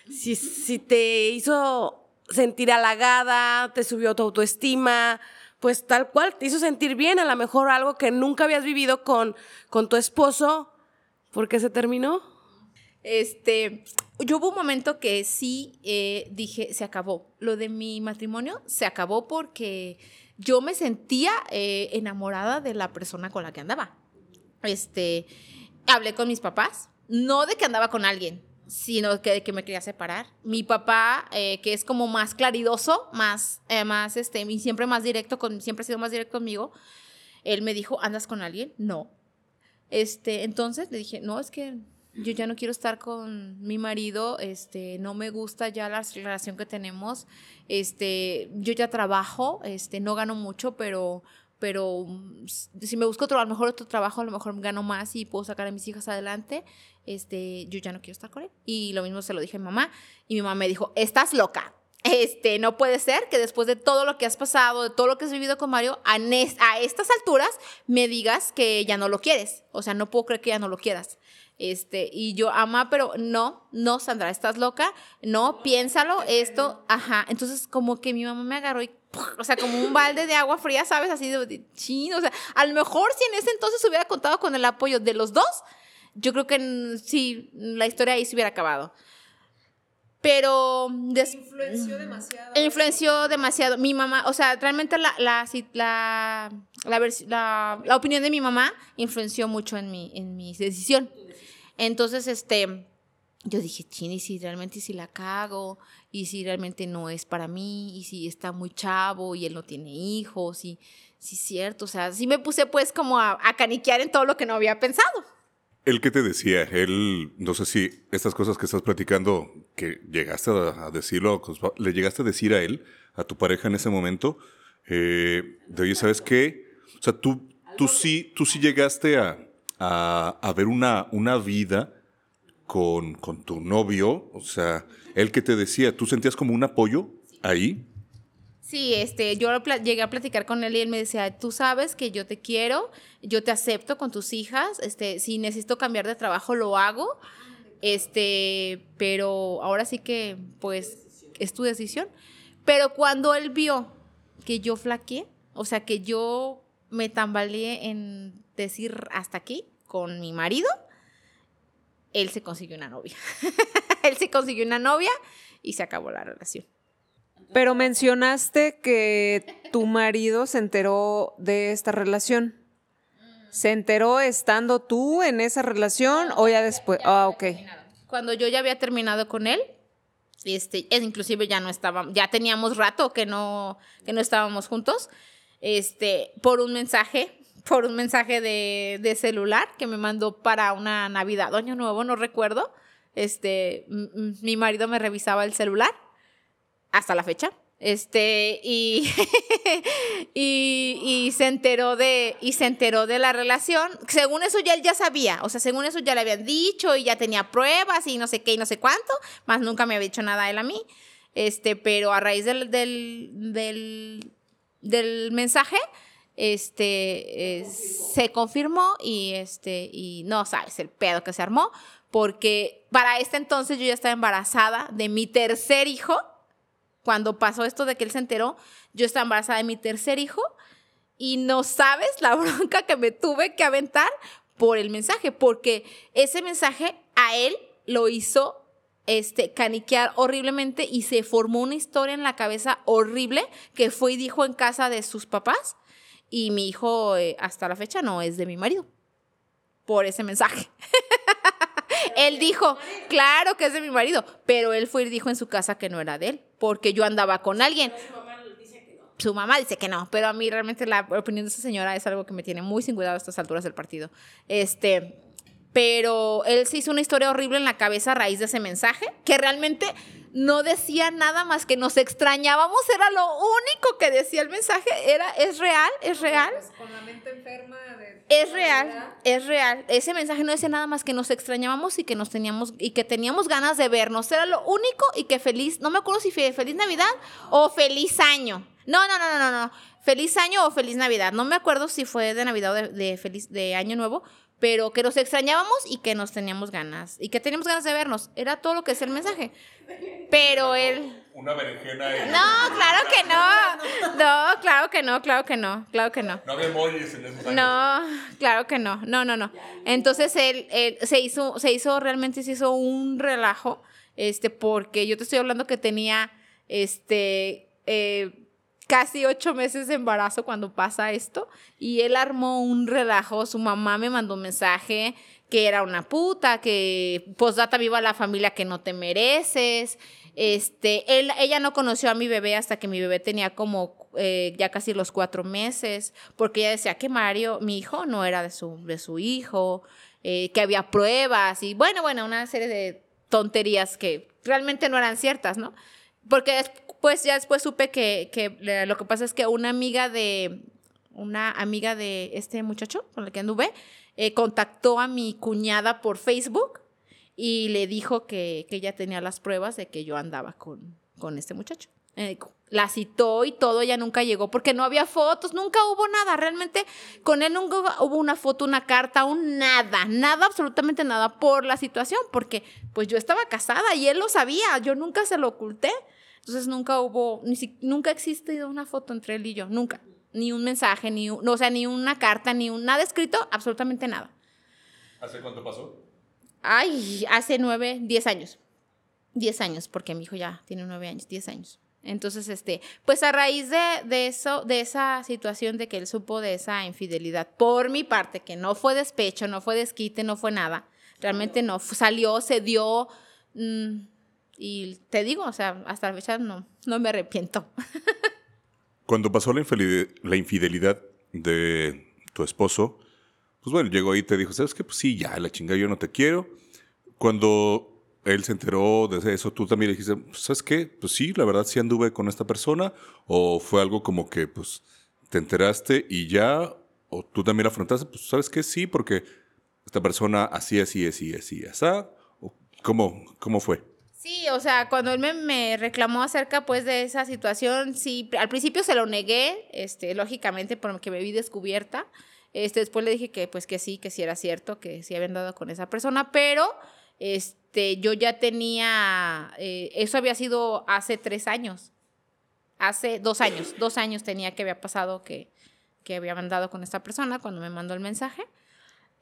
si, si te hizo sentir halagada, te subió tu autoestima, pues tal cual, te hizo sentir bien, a lo mejor algo que nunca habías vivido con, con tu esposo, ¿Por qué se terminó? Este, yo hubo un momento que sí eh, dije, se acabó. Lo de mi matrimonio se acabó porque yo me sentía eh, enamorada de la persona con la que andaba. Este, hablé con mis papás, no de que andaba con alguien, sino que de que me quería separar. Mi papá, eh, que es como más claridoso, más, más, este, y siempre más directo, con, siempre ha sido más directo conmigo, él me dijo, ¿andas con alguien? No. Este, entonces le dije, no, es que yo ya no quiero estar con mi marido, este, no me gusta ya la relación que tenemos, este, yo ya trabajo, este, no gano mucho, pero, pero mm, si me busco otro, a lo mejor otro trabajo, a lo mejor gano más y puedo sacar a mis hijas adelante, este, yo ya no quiero estar con él. Y lo mismo se lo dije a mi mamá, y mi mamá me dijo, estás loca, este, no puede ser que después de todo lo que has pasado, de todo lo que has vivido con Mario, a, a, estas alturas me digas que ya no lo quieres. O sea, no puedo creer que ya no lo quieras. Este, y yo, ama, pero no, no, Sandra, estás loca, no, piénsalo, esto, ajá. Entonces, como que mi mamá me agarró y, o sea, como un balde de agua fría, ¿sabes? Así de, chino, o sea, a lo mejor si en ese entonces hubiera contado con el apoyo de los dos, yo creo que sí, la historia ahí se hubiera acabado pero... influenció demasiado. Influenció demasiado. Mi mamá, o sea, realmente la, la, la, la, la opinión de mi mamá influenció mucho en mi, en mi decisión. Entonces, este, yo dije, chini, si realmente si la cago, y si realmente no es para mí, y si está muy chavo y él no tiene hijos, y si es cierto, o sea, sí me puse pues como a, a caniquear en todo lo que no había pensado. ¿Él qué te decía? Él, no sé si estas cosas que estás platicando, que llegaste a, decirlo, le llegaste a decir a él, a tu pareja en ese momento, eh, de oye, ¿sabes qué? O sea, tú, tú, sí, tú sí llegaste a, a, ver una, una vida con, con tu novio, o sea, él que te decía, ¿tú sentías como un apoyo ahí? Sí, este, yo llegué a platicar con él y él me decía, tú sabes que yo te quiero, yo te acepto con tus hijas, este, si necesito cambiar de trabajo lo hago, este, pero ahora sí que, pues, es tu decisión. Pero cuando él vio que yo flaqueé, o sea, que yo me tambaleé en decir hasta aquí con mi marido, él se consiguió una novia. [laughs] él se consiguió una novia y se acabó la relación. Pero mencionaste que tu marido se enteró de esta relación. ¿Se enteró estando tú en esa relación o ya después? Ah, ok. Cuando yo ya había terminado con él, este, inclusive ya no estábamos, ya teníamos rato que no, que no estábamos juntos, este, por un mensaje, por un mensaje de, celular que me mandó para una Navidad, Año Nuevo, no recuerdo. Este, mi marido me revisaba el celular hasta la fecha. Este, y, [laughs] y, y, se enteró de, y se enteró de la relación. Según eso ya él ya sabía, o sea, según eso ya le habían dicho y ya tenía pruebas y no sé qué y no sé cuánto, más nunca me había dicho nada él a mí. Este, pero a raíz del, del, del, mensaje, este, se confirmó y este, y no sabes el pedo que se armó, porque para este entonces yo ya estaba embarazada de mi tercer hijo cuando pasó esto de que él se enteró, yo estaba embarazada de mi tercer hijo y no sabes la [laughs] bronca que me tuve que aventar por el mensaje, porque ese mensaje a él lo hizo este, caniquear horriblemente y se formó una historia en la cabeza horrible que fue y dijo en casa de sus papás y mi hijo eh, hasta la fecha no es de mi marido por ese mensaje. [laughs] él dijo, claro que es de mi marido, pero él fue y dijo en su casa que no era de él, porque yo andaba con alguien. Su mamá dice que no, pero a mí realmente la opinión de esa señora es algo que me tiene muy sin cuidado a estas alturas del partido. Este, pero él se hizo una historia horrible en la cabeza a raíz de ese mensaje, que realmente no decía nada más que nos extrañábamos, era lo único que decía el mensaje, era, es real, es real. Pues, con la mente enferma es real, es real. Ese mensaje no decía nada más que nos extrañábamos y que nos teníamos y que teníamos ganas de vernos. Era lo único y que feliz, no me acuerdo si feliz Navidad o feliz año. No, no, no, no, no, no. Feliz año o feliz Navidad. No me acuerdo si fue de Navidad o de, de feliz de año nuevo, pero que nos extrañábamos y que nos teníamos ganas y que teníamos ganas de vernos. Era todo lo que es el mensaje. Pero él... Una berenjena. No, claro que no. No, claro que no, claro que no, claro que no. No había emojis en esos años. No, claro que no, no, no, no. Entonces él, él, se hizo, se hizo, realmente se hizo un relajo, este, porque yo te estoy hablando que tenía, este, eh, casi ocho meses de embarazo cuando pasa esto y él armó un relajo, su mamá me mandó un mensaje que era una puta, que posdata viva la familia que no te mereces. Este, él, ella no conoció a mi bebé hasta que mi bebé tenía como eh, ya casi los cuatro meses, porque ella decía que Mario, mi hijo, no era de su, de su hijo, eh, que había pruebas y bueno, bueno, una serie de tonterías que realmente no eran ciertas, ¿no? Porque pues ya después supe que, que lo que pasa es que una amiga de, una amiga de este muchacho con el que anduve, eh, contactó a mi cuñada por Facebook y le dijo que, que, ella tenía las pruebas de que yo andaba con, con este muchacho. Eh, la citó y todo, ella nunca llegó porque no había fotos, nunca hubo nada, realmente con él nunca hubo una foto, una carta, un nada, nada, absolutamente nada por la situación, porque pues yo estaba casada y él lo sabía, yo nunca se lo oculté. Entonces nunca hubo, ni si, nunca ha existido una foto entre él y yo, nunca. Ni un mensaje, ni un, o sea, ni una carta, ni un, nada escrito, absolutamente nada. ¿Hace cuánto pasó? Ay, hace nueve, diez años. Diez años, porque mi hijo ya tiene nueve años, diez años. Entonces, este, pues a raíz de, de, eso, de esa situación de que él supo de esa infidelidad, por mi parte, que no fue despecho, no fue desquite, no fue nada, realmente no, salió, se dio, mmm, y te digo, o sea, hasta la fecha no, no me arrepiento. [laughs] Cuando pasó la infidelidad, la infidelidad de tu esposo, pues bueno, llegó ahí y te dijo, ¿sabes qué? Pues sí, ya, la chingada, yo no te quiero. Cuando él se enteró de eso, tú también le dijiste, pues, ¿sabes qué? Pues sí, la verdad sí anduve con esta persona. O fue algo como que, pues, te enteraste y ya, o tú también afrontaste, pues, ¿sabes qué? Sí, porque esta persona así, así, así, así, así. ¿Cómo, cómo fue? Sí, o sea, cuando él me, reclamó acerca pues de esa situación, sí, al principio se lo negué, este, lógicamente porque me vi descubierta. Este, después le dije que pues que sí, que sí era cierto, que sí había andado con esa persona, pero este, yo ya tenía, eh, eso había sido hace tres años, hace dos años, dos años tenía que había pasado que, que había mandado con esta persona cuando me mandó el mensaje.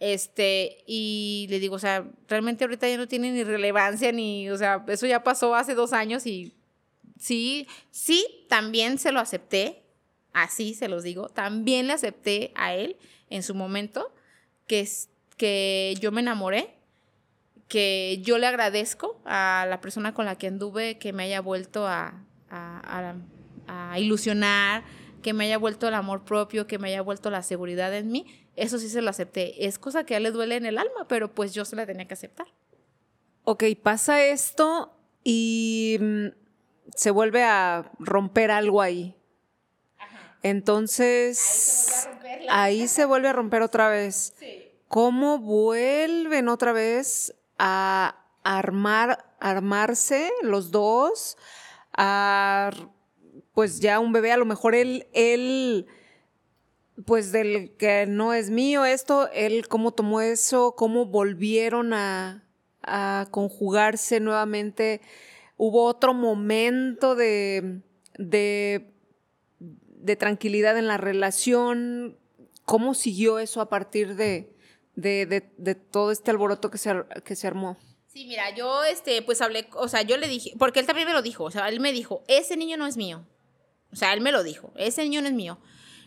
Este, y le digo, o sea, realmente ahorita ya no tiene ni relevancia, ni, o sea, eso ya pasó hace dos años y sí, sí, también se lo acepté, así se los digo, también le acepté a él en su momento que, que yo me enamoré, que yo le agradezco a la persona con la que anduve que me haya vuelto a, a, a ilusionar, que me haya vuelto el amor propio, que me haya vuelto la seguridad en mí eso sí se lo acepté. Es cosa que a él le duele en el alma, pero pues yo se la tenía que aceptar. Ok, pasa esto y mm, se vuelve a romper algo ahí. Entonces, ahí se vuelve a romper otra vez. ¿Cómo vuelven otra vez a armar, armarse los dos? A, pues ya un bebé, a lo mejor él, él, pues del que no es mío esto, él cómo tomó eso, cómo volvieron a, a conjugarse nuevamente. Hubo otro momento de, de de tranquilidad en la relación? ¿Cómo siguió eso a partir de, de, todo este alboroto que se, que se armó? Sí, mira, yo este, pues hablé, o sea, yo le dije, porque él también me lo dijo, o sea, él me dijo, ese niño no es mío. O sea, él me lo dijo, ese niño no es mío.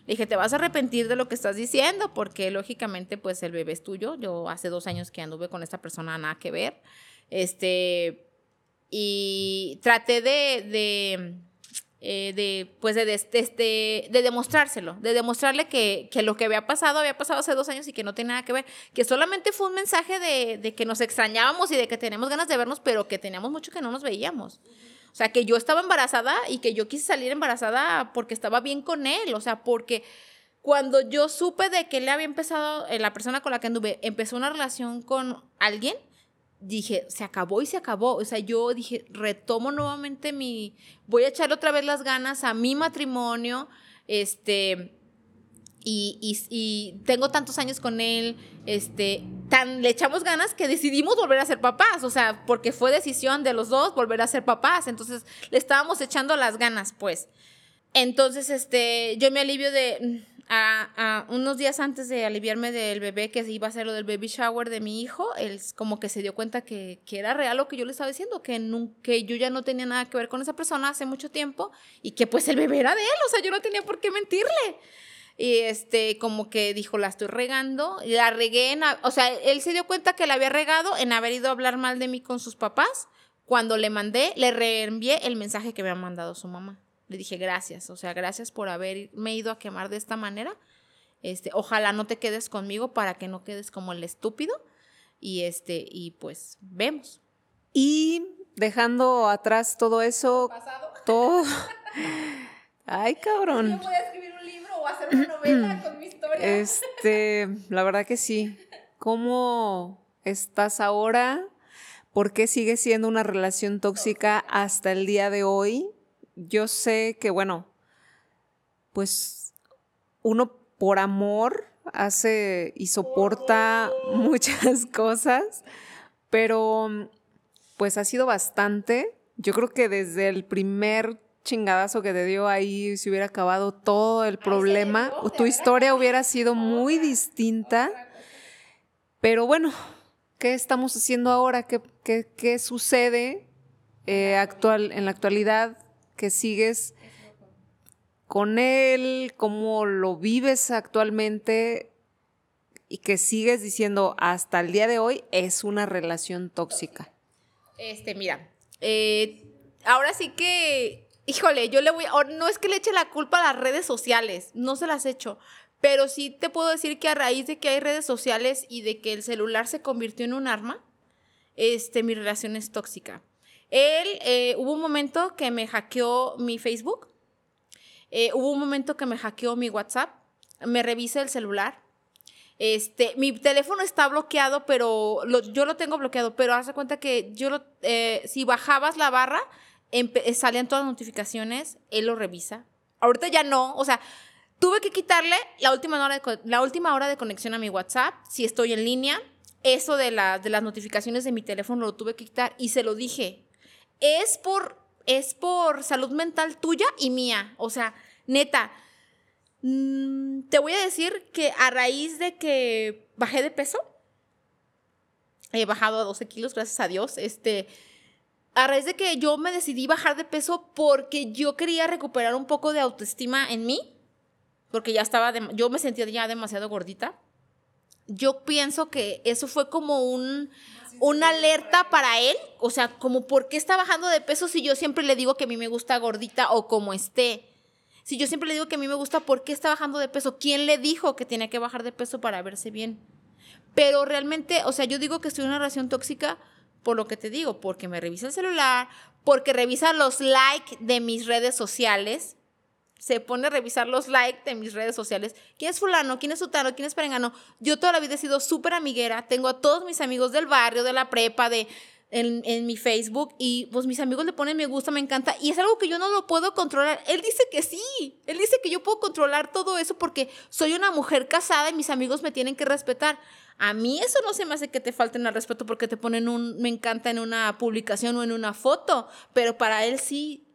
Le dije, te vas a arrepentir de lo que estás diciendo, porque lógicamente, pues el bebé es tuyo. Yo hace dos años que anduve con esta persona, nada que ver. Este, y traté de eh, de, pues de, de, de, demostrárselo, de demostrarle que, que, lo que había pasado había pasado hace dos años y que no tiene nada que ver, que solamente fue un mensaje de, de, que nos extrañábamos y de que tenemos ganas de vernos, pero que teníamos mucho que no nos veíamos. O sea, que yo estaba embarazada y que yo quise salir embarazada porque estaba bien con él, o sea, porque cuando yo supe de que él había empezado, eh, la persona con la que anduve, empezó una relación con alguien, dije, se acabó y se acabó. O sea, yo dije, retomo nuevamente mi, voy a echar otra vez las ganas a mi matrimonio, este, y, tengo tantos años con él, este, tan, le echamos ganas que decidimos volver a ser papás, o sea, porque fue decisión de los dos volver a ser papás, entonces le estábamos echando las ganas, pues. Entonces, este, yo me alivio de, a, unos días antes de aliviarme del bebé, que iba a ser lo del baby shower de mi hijo, él como que se dio cuenta que, era real lo que yo le estaba diciendo, que, que yo ya no tenía nada que ver con esa persona hace mucho tiempo y que pues el bebé era de él, o sea, yo no tenía por qué mentirle. Y este, como que dijo, la estoy regando, la regué, en, o sea, él se dio cuenta que la había regado en haber ido a hablar mal de mí con sus papás. Cuando le mandé, le reenvié el mensaje que me había mandado su mamá. Le dije, gracias, o sea, gracias por haberme ido a quemar de esta manera. Este, ojalá no te quedes conmigo para que no quedes como el estúpido. Y este, y pues vemos. Y dejando atrás todo eso, todo. [laughs] Ay, cabrón. Yo voy a escribir hacer una novela con mi historia. [clears throat] Este, la verdad que sí. ¿Cómo estás ahora? ¿Por qué sigue siendo una relación tóxica hasta el día de hoy? yo sé que, bueno, pues uno por amor hace y soporta muchas [laughs] cosas, pero pues ha sido bastante. Yo creo que desde el primer chingadazo que te dio ahí se hubiera acabado todo el problema, tu historia hubiera sido muy distinta. Pero bueno, ¿qué estamos haciendo ahora? ¿Qué, qué, sucede eh, actual, en la actualidad? que sigues con él, cómo lo vives actualmente y que sigues diciendo hasta el día de hoy es una relación tóxica. Este, mira, eh, ahora sí que, híjole, yo le voy, no es que le eche la culpa a las redes sociales, no se las echo, pero sí te puedo decir que a raíz de que hay redes sociales y de que el celular se convirtió en un arma, este, mi relación es tóxica. Él, eh, hubo un momento que me hackeó mi Facebook, eh, hubo un momento que me hackeó mi WhatsApp, me revisa el celular. Este, mi teléfono está bloqueado, pero yo lo tengo bloqueado, pero haz de cuenta que yo eh, si bajabas la barra, salían todas las notificaciones, él lo revisa. Ahorita ya no, o sea, tuve que quitarle la última hora de, la última hora de conexión a mi WhatsApp, si estoy en línea. Eso de, de las notificaciones de mi teléfono lo tuve que quitar y se lo dije es por, es por salud mental tuya y mía. O sea, neta, mm, te voy a decir que a raíz de que bajé de peso, he bajado a 12 kilos, gracias a Dios, este, a raíz de que yo me decidí bajar de peso porque yo quería recuperar un poco de autoestima en mí, porque ya estaba, yo me sentía ya demasiado gordita. Yo pienso que eso fue como un, una alerta para él, o sea, como por qué está bajando de peso si yo siempre le digo que a mí me gusta gordita o como esté. Si yo siempre le digo que a mí me gusta, ¿por qué está bajando de peso? ¿Quién le dijo que tenía que bajar de peso para verse bien? Pero realmente, o sea, yo digo que estoy en una relación tóxica por lo que te digo, porque me revisa el celular, porque revisa los likes de mis redes sociales, se pone a revisar los likes de mis redes sociales. ¿Quién es fulano? ¿Quién es sutano? ¿Quién es perengano? Yo toda la vida he sido súper amiguera. Tengo a todos mis amigos del barrio, de la prepa, de... En, en, mi Facebook y pues mis amigos le ponen me gusta, me encanta y es algo que yo no lo puedo controlar. Él dice que sí, él dice que yo puedo controlar todo eso porque soy una mujer casada y mis amigos me tienen que respetar. A mí eso no se me hace que te falten al respeto porque te ponen un me encanta en una publicación o en una foto, pero para él sí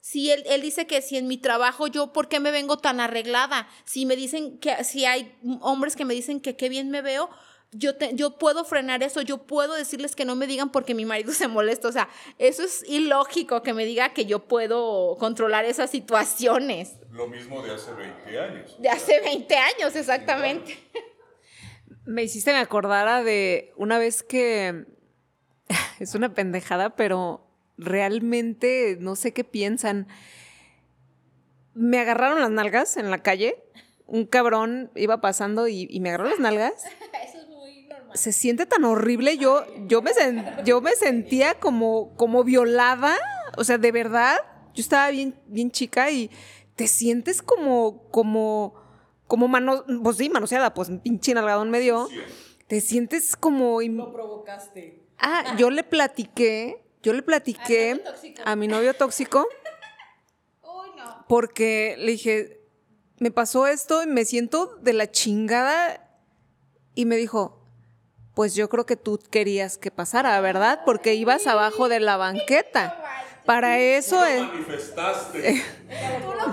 si él, él, dice que si en mi trabajo yo, ¿por qué me vengo tan arreglada? Si me dicen que, si hay hombres que me dicen que qué bien me veo, yo, te, yo puedo frenar eso, yo puedo decirles que no me digan porque mi marido se molesta. O sea, eso es ilógico que me diga que yo puedo controlar esas situaciones. Lo mismo de hace 20 años. De hace 20 años, exactamente. Me hiciste me acordara de una vez que [laughs] es una pendejada, pero realmente no sé qué piensan. Me agarraron las nalgas en la calle. Un cabrón iba pasando y, me agarró las nalgas. Eso es muy normal. Se siente tan horrible. Yo, yo, me, yo me sentía como, como violada. O sea, de verdad. Yo estaba bien, bien chica y te sientes como, como, como mano, pues sí, manoseada, pues pinche nalgadón me dio. Te sientes como... Lo provocaste. Ah, yo le platiqué yo le platiqué a mi novio tóxico. Porque le dije, me pasó esto y me siento de la chingada. Y me dijo, pues yo creo que tú querías que pasara, ¿verdad? Porque ibas abajo de la banqueta. Para eso es.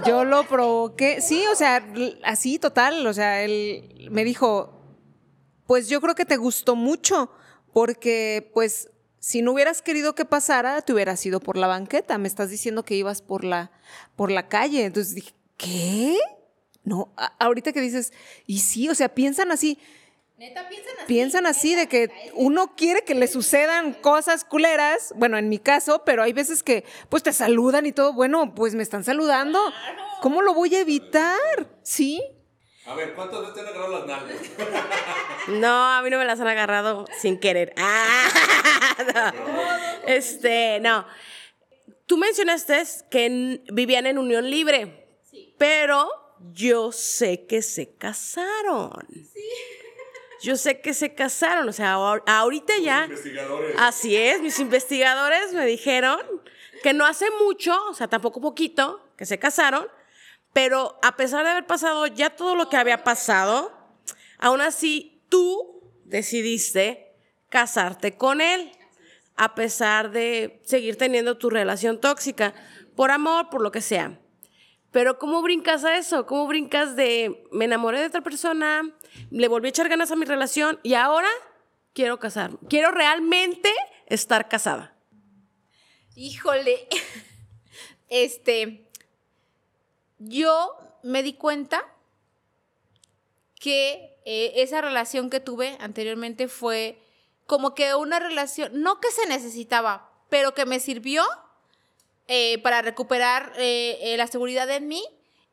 yo lo provoqué. Sí, o sea, así total. O sea, él me dijo, pues yo creo que te gustó mucho porque pues si no hubieras querido que pasara, te hubieras ido por la banqueta. Me estás diciendo que ibas por la, por la calle. Entonces dije, ¿qué? No, ahorita que dices, y sí, o sea, piensan así. Neta, piensan así. Piensan así de que uno quiere que le sucedan cosas culeras, bueno, en mi caso, pero hay veces que pues te saludan y todo, bueno, pues me están saludando. ¿Cómo lo voy a evitar? ¿Sí? A ver, ¿cuántas veces te han agarrado las nalgas? [laughs] No, a mí no me las han agarrado sin querer. [laughs] Ah, Este, no. Tú mencionaste que vivían en unión libre. Sí. Pero yo sé que se casaron. Sí. Yo sé que se casaron, o sea, ahorita ya. Investigadores. Así es, mis investigadores me dijeron que no hace mucho, o sea, tampoco poquito, que se casaron, pero a pesar de haber pasado ya todo lo que había pasado, aún así tú decidiste casarte con él, a pesar de seguir teniendo tu relación tóxica, por amor, por lo que sea. Pero ¿cómo brincas a eso? ¿Cómo brincas de me enamoré de otra persona, le volví a echar ganas a mi relación y ahora quiero casarme? Quiero realmente estar casada. Híjole, [laughs] este, yo me di cuenta que eh, esa relación que tuve anteriormente fue como que una relación, no que se necesitaba, pero que me sirvió eh, para recuperar eh, la seguridad en mí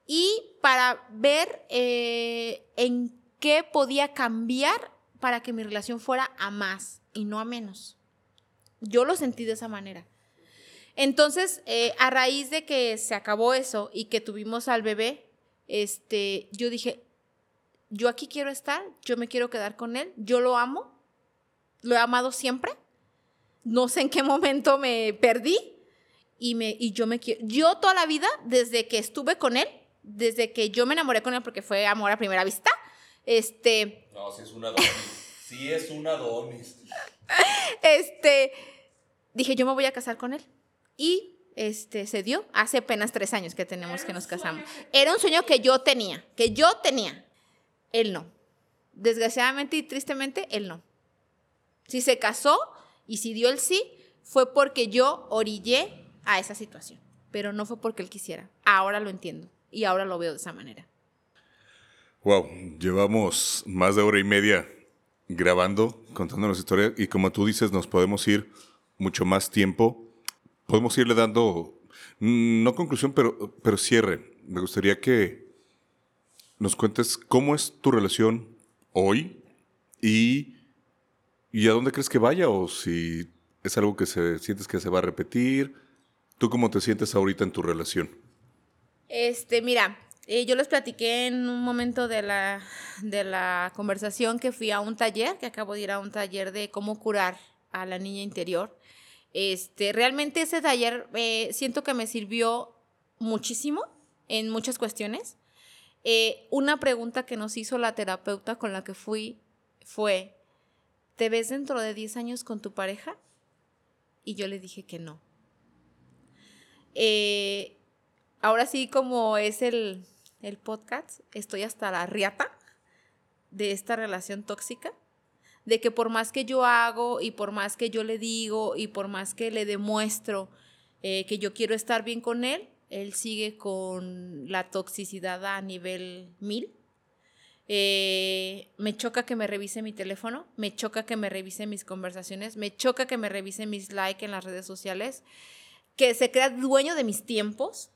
y para ver en qué podía cambiar para que mi relación fuera a más y no a menos. Yo lo sentí de esa manera. Entonces, eh, a raíz de que se acabó eso y que tuvimos al bebé, este, yo dije, yo aquí quiero estar, yo me quiero quedar con él, yo lo amo, lo he amado siempre, no sé en qué momento me perdí y, me, y yo me quiero, yo toda la vida, desde que estuve con él, desde que yo me enamoré con él porque fue amor a primera vista, este... No, si es una donis, si es una donis. este, dije, yo me voy a casar con él. Y este, se dio hace apenas tres años que tenemos que nos casamos. Era un sueño que yo tenía, que yo tenía. Él no. Desgraciadamente y tristemente, él no. Si se casó y si dio el sí, fue porque yo orillé a esa situación, pero no fue porque él quisiera. Ahora lo entiendo y ahora lo veo de esa manera. Wow, llevamos más de hora y media grabando, contándonos historia y como tú dices, nos podemos ir mucho más tiempo podemos irle dando, mm, no conclusión, pero, pero cierre. Me gustaría que nos cuentes cómo es tu relación hoy y, y a dónde crees que vaya o si ¿Es algo que se, sientes que se va a repetir? ¿Tú cómo te sientes ahorita en tu relación? Este, mira, eh, yo les platiqué en un momento de la, de la conversación que fui a un taller, que acabo de ir a un taller de cómo curar a la niña interior. Este, realmente ese taller eh, siento que me sirvió muchísimo en muchas cuestiones. Eh, una pregunta que nos hizo la terapeuta con la que fui fue, ¿te ves dentro de 10 años con tu pareja? Y yo le dije que no. Eh, ahora sí, como es el, el podcast, estoy hasta la riata de esta relación tóxica, de que por más que yo hago y por más que yo le digo y por más que le demuestro eh, que yo quiero estar bien con él, él sigue con la toxicidad a nivel mil. Eh, me choca que me revise mi teléfono, me choca que me revise mis conversaciones, me choca que me revise mis likes en las redes sociales, que se crea dueño de mis tiempos,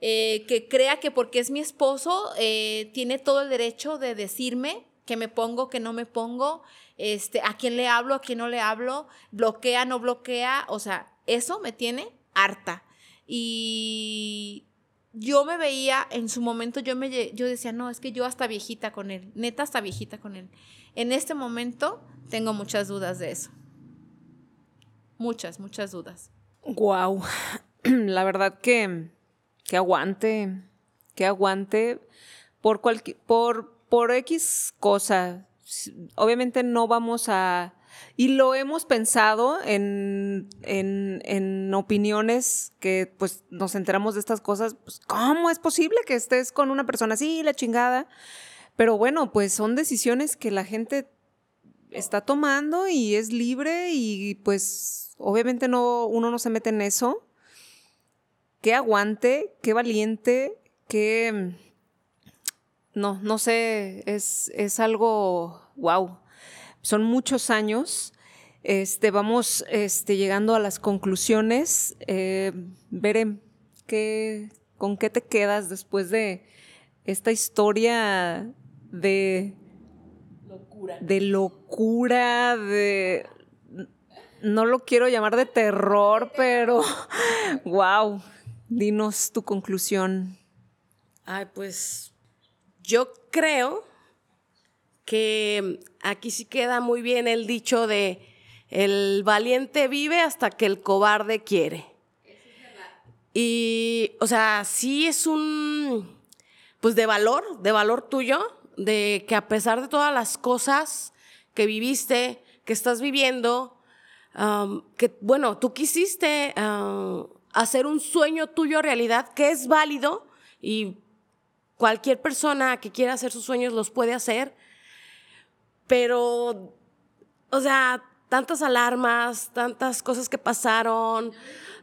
eh, que crea que porque es mi esposo eh, tiene todo el derecho de decirme que me pongo, que no me pongo, este, a quién le hablo, a quién no le hablo, bloquea, no bloquea, o sea, eso me tiene harta. Y yo me veía, en su momento yo, me, yo decía, no, es que yo hasta viejita con él, neta hasta viejita con él. En este momento tengo muchas dudas de eso. Muchas, muchas dudas. Wow. [clears throat] La verdad que, que aguante, que aguante por, cualquier, por, por X cosa. Obviamente no vamos a y lo hemos pensado en, en, opiniones que pues nos enteramos de estas cosas. Pues, ¿Cómo es posible que estés con una persona así, la chingada? Pero bueno, pues son decisiones que la gente está tomando y es libre y pues obviamente no, uno no se mete en eso. Qué aguante, qué valiente, qué... No, no sé, es, es algo, wow son muchos años. Este, vamos este, llegando a las conclusiones. Eh, veré qué, con qué te quedas después de esta historia de locura. De locura, de no lo quiero llamar de terror, pero wow. [laughs] Dinos tu conclusión. Ay, pues yo creo que aquí sí queda muy bien el dicho de el valiente vive hasta que el cobarde quiere. Y, o sea, sí es un, pues de valor, de valor tuyo, de que a pesar de todas las cosas que viviste, que estás viviendo, que, bueno, tú quisiste hacer un sueño tuyo realidad, que es válido y cualquier persona que quiera hacer sus sueños los puede hacer pero, o sea, tantas alarmas, tantas cosas que pasaron.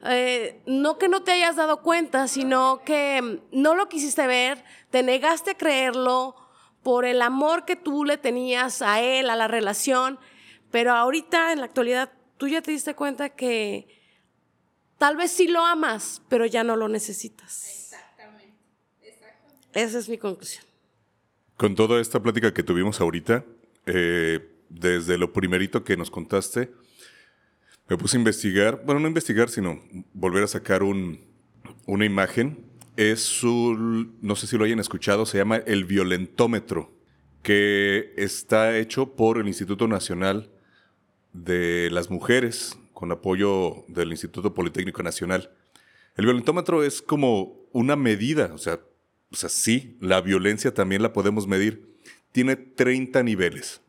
Eh, no que no te hayas dado cuenta, sino que no lo quisiste ver, te negaste a creerlo por el amor que tú le tenías a él, a la relación, pero ahorita en la actualidad tú ya te diste cuenta que tal vez sí lo amas, pero ya no lo necesitas. Exactamente. Exactamente. Esa es mi conclusión. Con toda esta plática que tuvimos ahorita, eh, desde lo primerito que nos contaste, me puse a investigar, bueno, no investigar, sino volver a sacar un, una imagen. Es un, no sé si lo hayan escuchado, se llama el violentómetro, que está hecho por el Instituto Nacional de las Mujeres, con apoyo del Instituto Politécnico Nacional. El violentómetro es como una medida, o sea, o sea, sí, la violencia también la podemos medir tiene 30 niveles.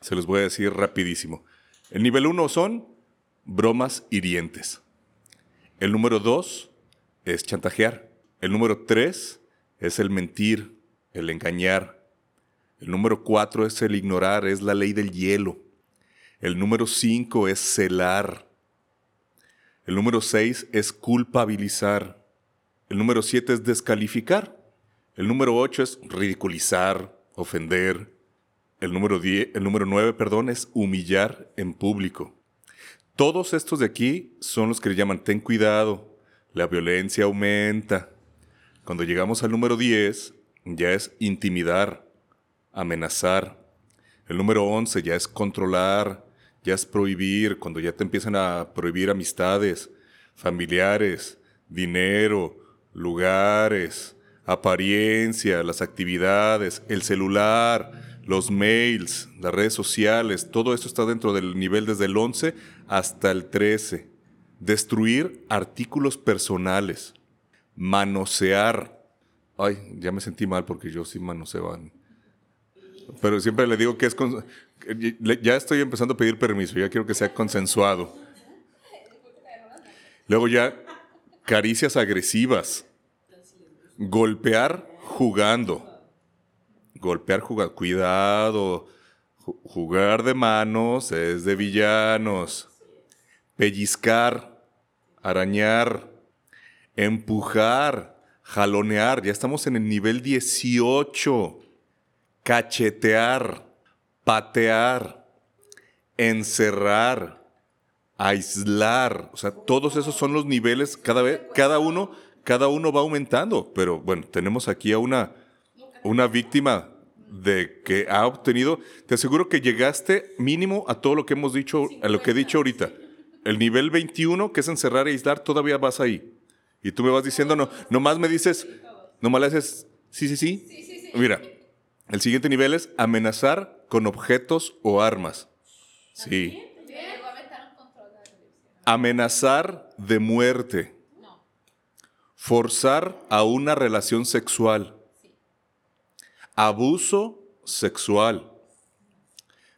Se los voy a decir rapidísimo. El nivel 1 son bromas hirientes. El número 2 es chantajear. El número 3 es el mentir, el engañar. El número 4 es el ignorar, es la ley del hielo. El número 5 es celar. El número 6 es culpabilizar. El número 7 es descalificar. El número 8 es ridiculizar, ofender. El número, 10, el número 9, perdón, es humillar en público. Todos estos de aquí son los que le llaman ten cuidado, la violencia aumenta. Cuando llegamos al número 10, ya es intimidar, amenazar. El número 11 ya es controlar, ya es prohibir, cuando ya te empiezan a prohibir amistades, familiares, dinero, lugares, apariencia, las actividades, el celular, los mails, las redes sociales, todo esto está dentro del nivel desde el 11 hasta el 13. Destruir artículos personales, manosear. Ay, ya me sentí mal porque yo sí manoseo. Pero siempre le digo que es con, ya estoy empezando a pedir permiso, ya quiero que sea consensuado. Luego ya caricias agresivas. Golpear jugando. Golpear jugando. Cuidado. Jugar de manos es de villanos. Pellizcar. Arañar. Empujar. Jalonear. Ya estamos en el nivel 18. Cachetear patear, encerrar, aislar, o sea, todos esos son los niveles, cada vez, cada uno, cada uno va aumentando, pero bueno, tenemos aquí a una, una víctima de que ha obtenido, te aseguro que llegaste mínimo a todo lo que hemos dicho, a lo que he dicho ahorita. El nivel 21, que es encerrar e aislar, todavía vas ahí. Y tú me vas diciendo, no, nomás me dices, nomás le haces, sí, sí, sí. Mira, el siguiente nivel es amenazar con objetos o armas. Sí. Amenazar de muerte. Forzar a una relación sexual. Abuso sexual.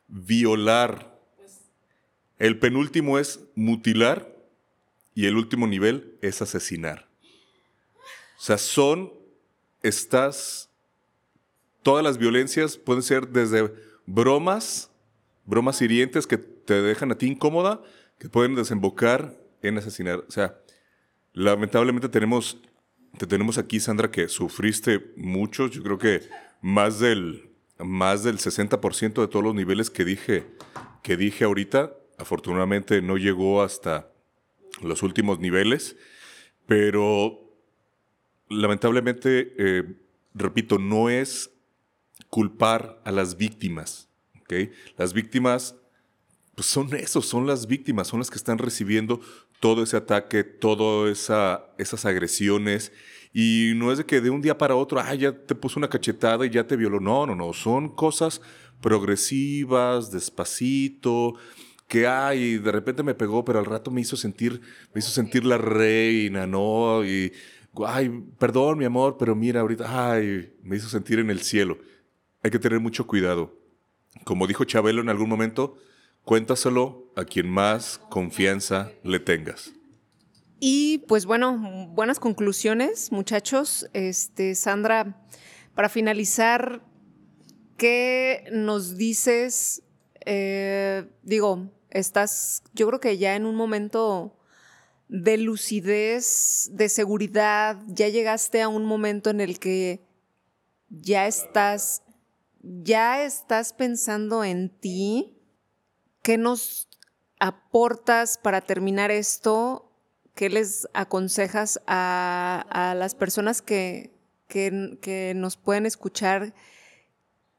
Violar. El penúltimo es mutilar y el último nivel es asesinar. O sea, son, estás todas las violencias pueden ser desde bromas, bromas hirientes que te dejan a ti incómoda, que pueden desembocar en asesinar. O sea, lamentablemente tenemos, te tenemos aquí, Sandra, que sufriste mucho. Yo creo que más del, más del 60% de todos los niveles que dije, que dije ahorita, afortunadamente no llegó hasta los últimos niveles, pero lamentablemente, eh, repito, no es culpar a las víctimas. ¿okay? Las víctimas pues son esos, son las víctimas, son las que están recibiendo todo ese ataque, todas esa, esas agresiones. Y no es de que de un día para otro, ah, ya te puso una cachetada y ya te violó. No, no, no. Son cosas progresivas, despacito, que ay, de repente me pegó, pero al rato me hizo sentir, me hizo sentir la reina, ¿no? Y ay, perdón, mi amor, pero mira, ahorita, ay, me hizo sentir en el cielo hay que tener mucho cuidado. Como dijo Chabelo en algún momento, cuéntaselo a quien más confianza le tengas. Y pues bueno, buenas conclusiones, muchachos. Este, Sandra, para finalizar, ¿qué nos dices? Eh, digo, estás, yo creo que ya en un momento de lucidez, de seguridad, ya llegaste a un momento en el que ya estás ya estás pensando en ti, ¿qué nos aportas para terminar esto? ¿Qué les aconsejas a, las personas que, que, nos pueden escuchar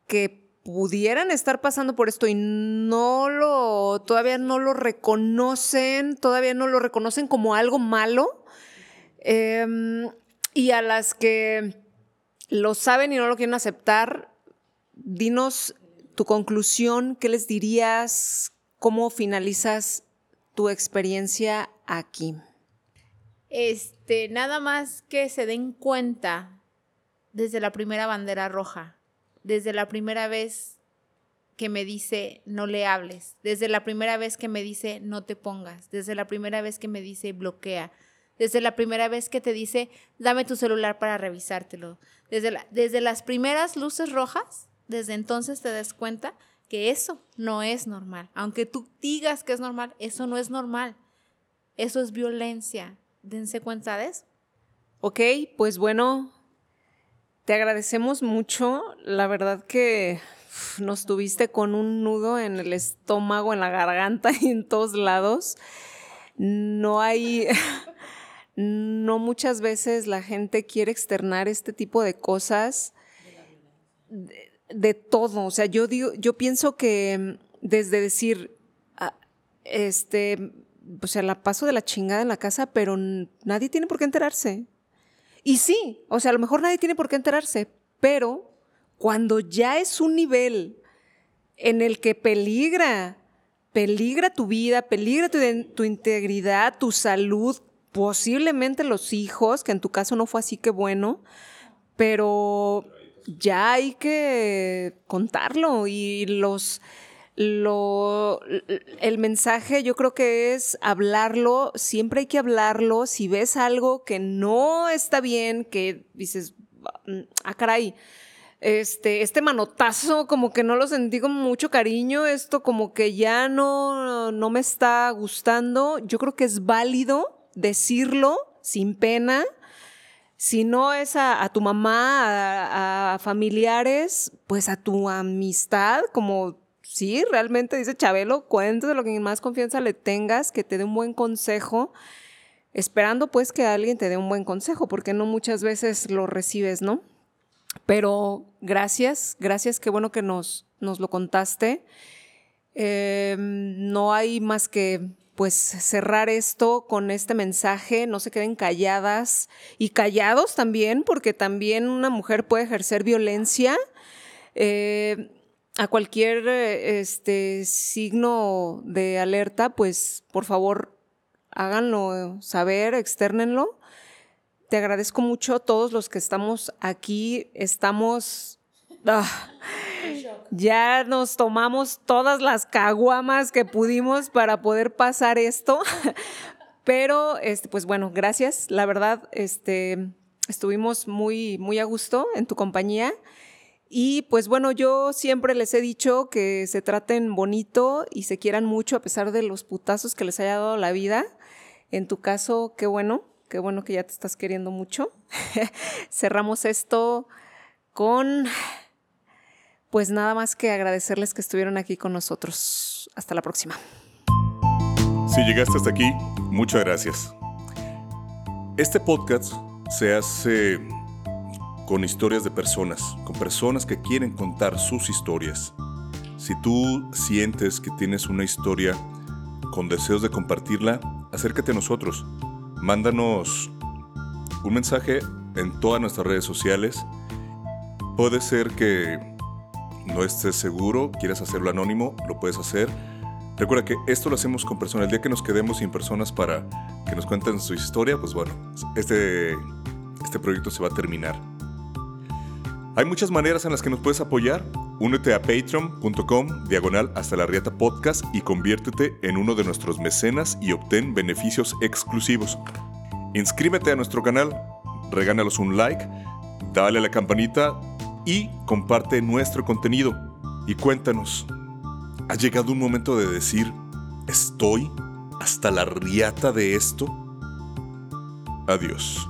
que pudieran estar pasando por esto y no lo, todavía no lo reconocen, todavía no lo reconocen como algo malo? Em, y a las que lo saben y no lo quieren aceptar, dinos tu conclusión, ¿qué les dirías? ¿Cómo finalizas tu experiencia aquí? Este, nada más que se den cuenta desde la primera bandera roja, desde la primera vez que me dice no le hables, desde la primera vez que me dice no te pongas, desde la primera vez que me dice bloquea, desde la primera vez que te dice dame tu celular para revisártelo, desde, desde las primeras luces rojas desde entonces te des cuenta que eso no es normal. Aunque tú digas que es normal, eso no es normal. Eso es violencia. Dense cuenta de eso. Ok, pues bueno, te agradecemos mucho. La verdad que nos tuviste con un nudo en el estómago, en la garganta y en todos lados. No hay, [laughs] no muchas veces la gente quiere externar este tipo de cosas de todo. O sea, yo digo, yo pienso que mm, desde decir, ah, este, o sea, la paso de la chingada en la casa, pero nadie tiene por qué enterarse. Y sí, o sea, a lo mejor nadie tiene por qué enterarse, pero cuando ya es un nivel en el que peligra, peligra tu vida, peligra tu, tu integridad, tu salud, posiblemente los hijos, que en tu caso no fue así que bueno, pero ya hay que contarlo y los lo, el mensaje yo creo que es hablarlo, siempre hay que hablarlo, si ves algo que no está bien, que dices, ah, caray, este, este manotazo como que no lo sentí con mucho cariño, esto como que ya no, no me está gustando, yo creo que es válido decirlo sin pena, si no es a, tu mamá, a, familiares, pues a tu amistad, como sí, realmente dice Chabelo, de lo que más confianza le tengas, que te dé un buen consejo, esperando pues que alguien te dé un buen consejo, porque no muchas veces lo recibes, ¿no? Pero gracias, gracias, qué bueno que nos, nos lo contaste. Em, no hay más que pues cerrar esto con este mensaje, no se queden calladas y callados también, porque también una mujer puede ejercer violencia eh, a cualquier este, signo de alerta, pues por favor háganlo saber, externenlo. Te agradezco mucho, todos los que estamos aquí, estamos... Ah, ya nos tomamos todas las caguamas que pudimos para poder pasar esto. [laughs] Pero, este, pues bueno, gracias. La verdad, este, estuvimos muy, muy a gusto en tu compañía. Y pues bueno, yo siempre les he dicho que se traten bonito y se quieran mucho a pesar de los putazos que les haya dado la vida. En tu caso, qué bueno, qué bueno que ya te estás queriendo mucho. [laughs] Cerramos esto con pues nada más que agradecerles que estuvieron aquí con nosotros. Hasta la próxima. Si llegaste hasta aquí, muchas gracias. Este podcast se hace con historias de personas, con personas que quieren contar sus historias. Si tú sientes que tienes una historia con deseos de compartirla, acércate a nosotros. Mándanos un mensaje en todas nuestras redes sociales. Puede ser que no estés seguro, quieres hacerlo anónimo, lo puedes hacer. Recuerda que esto lo hacemos con personas. El día que nos quedemos sin personas para que nos cuenten su historia, pues bueno, este, este proyecto se va a terminar. Hay muchas maneras en las que nos puedes apoyar. Únete a patreon.com diagonal hasta la riata podcast y conviértete en uno de nuestros mecenas y obtén beneficios exclusivos. Inscríbete a nuestro canal, regálanos un like, dale a la campanita y comparte nuestro contenido. Y cuéntanos, ¿ha llegado un momento de decir, estoy hasta la riata de esto? Adiós.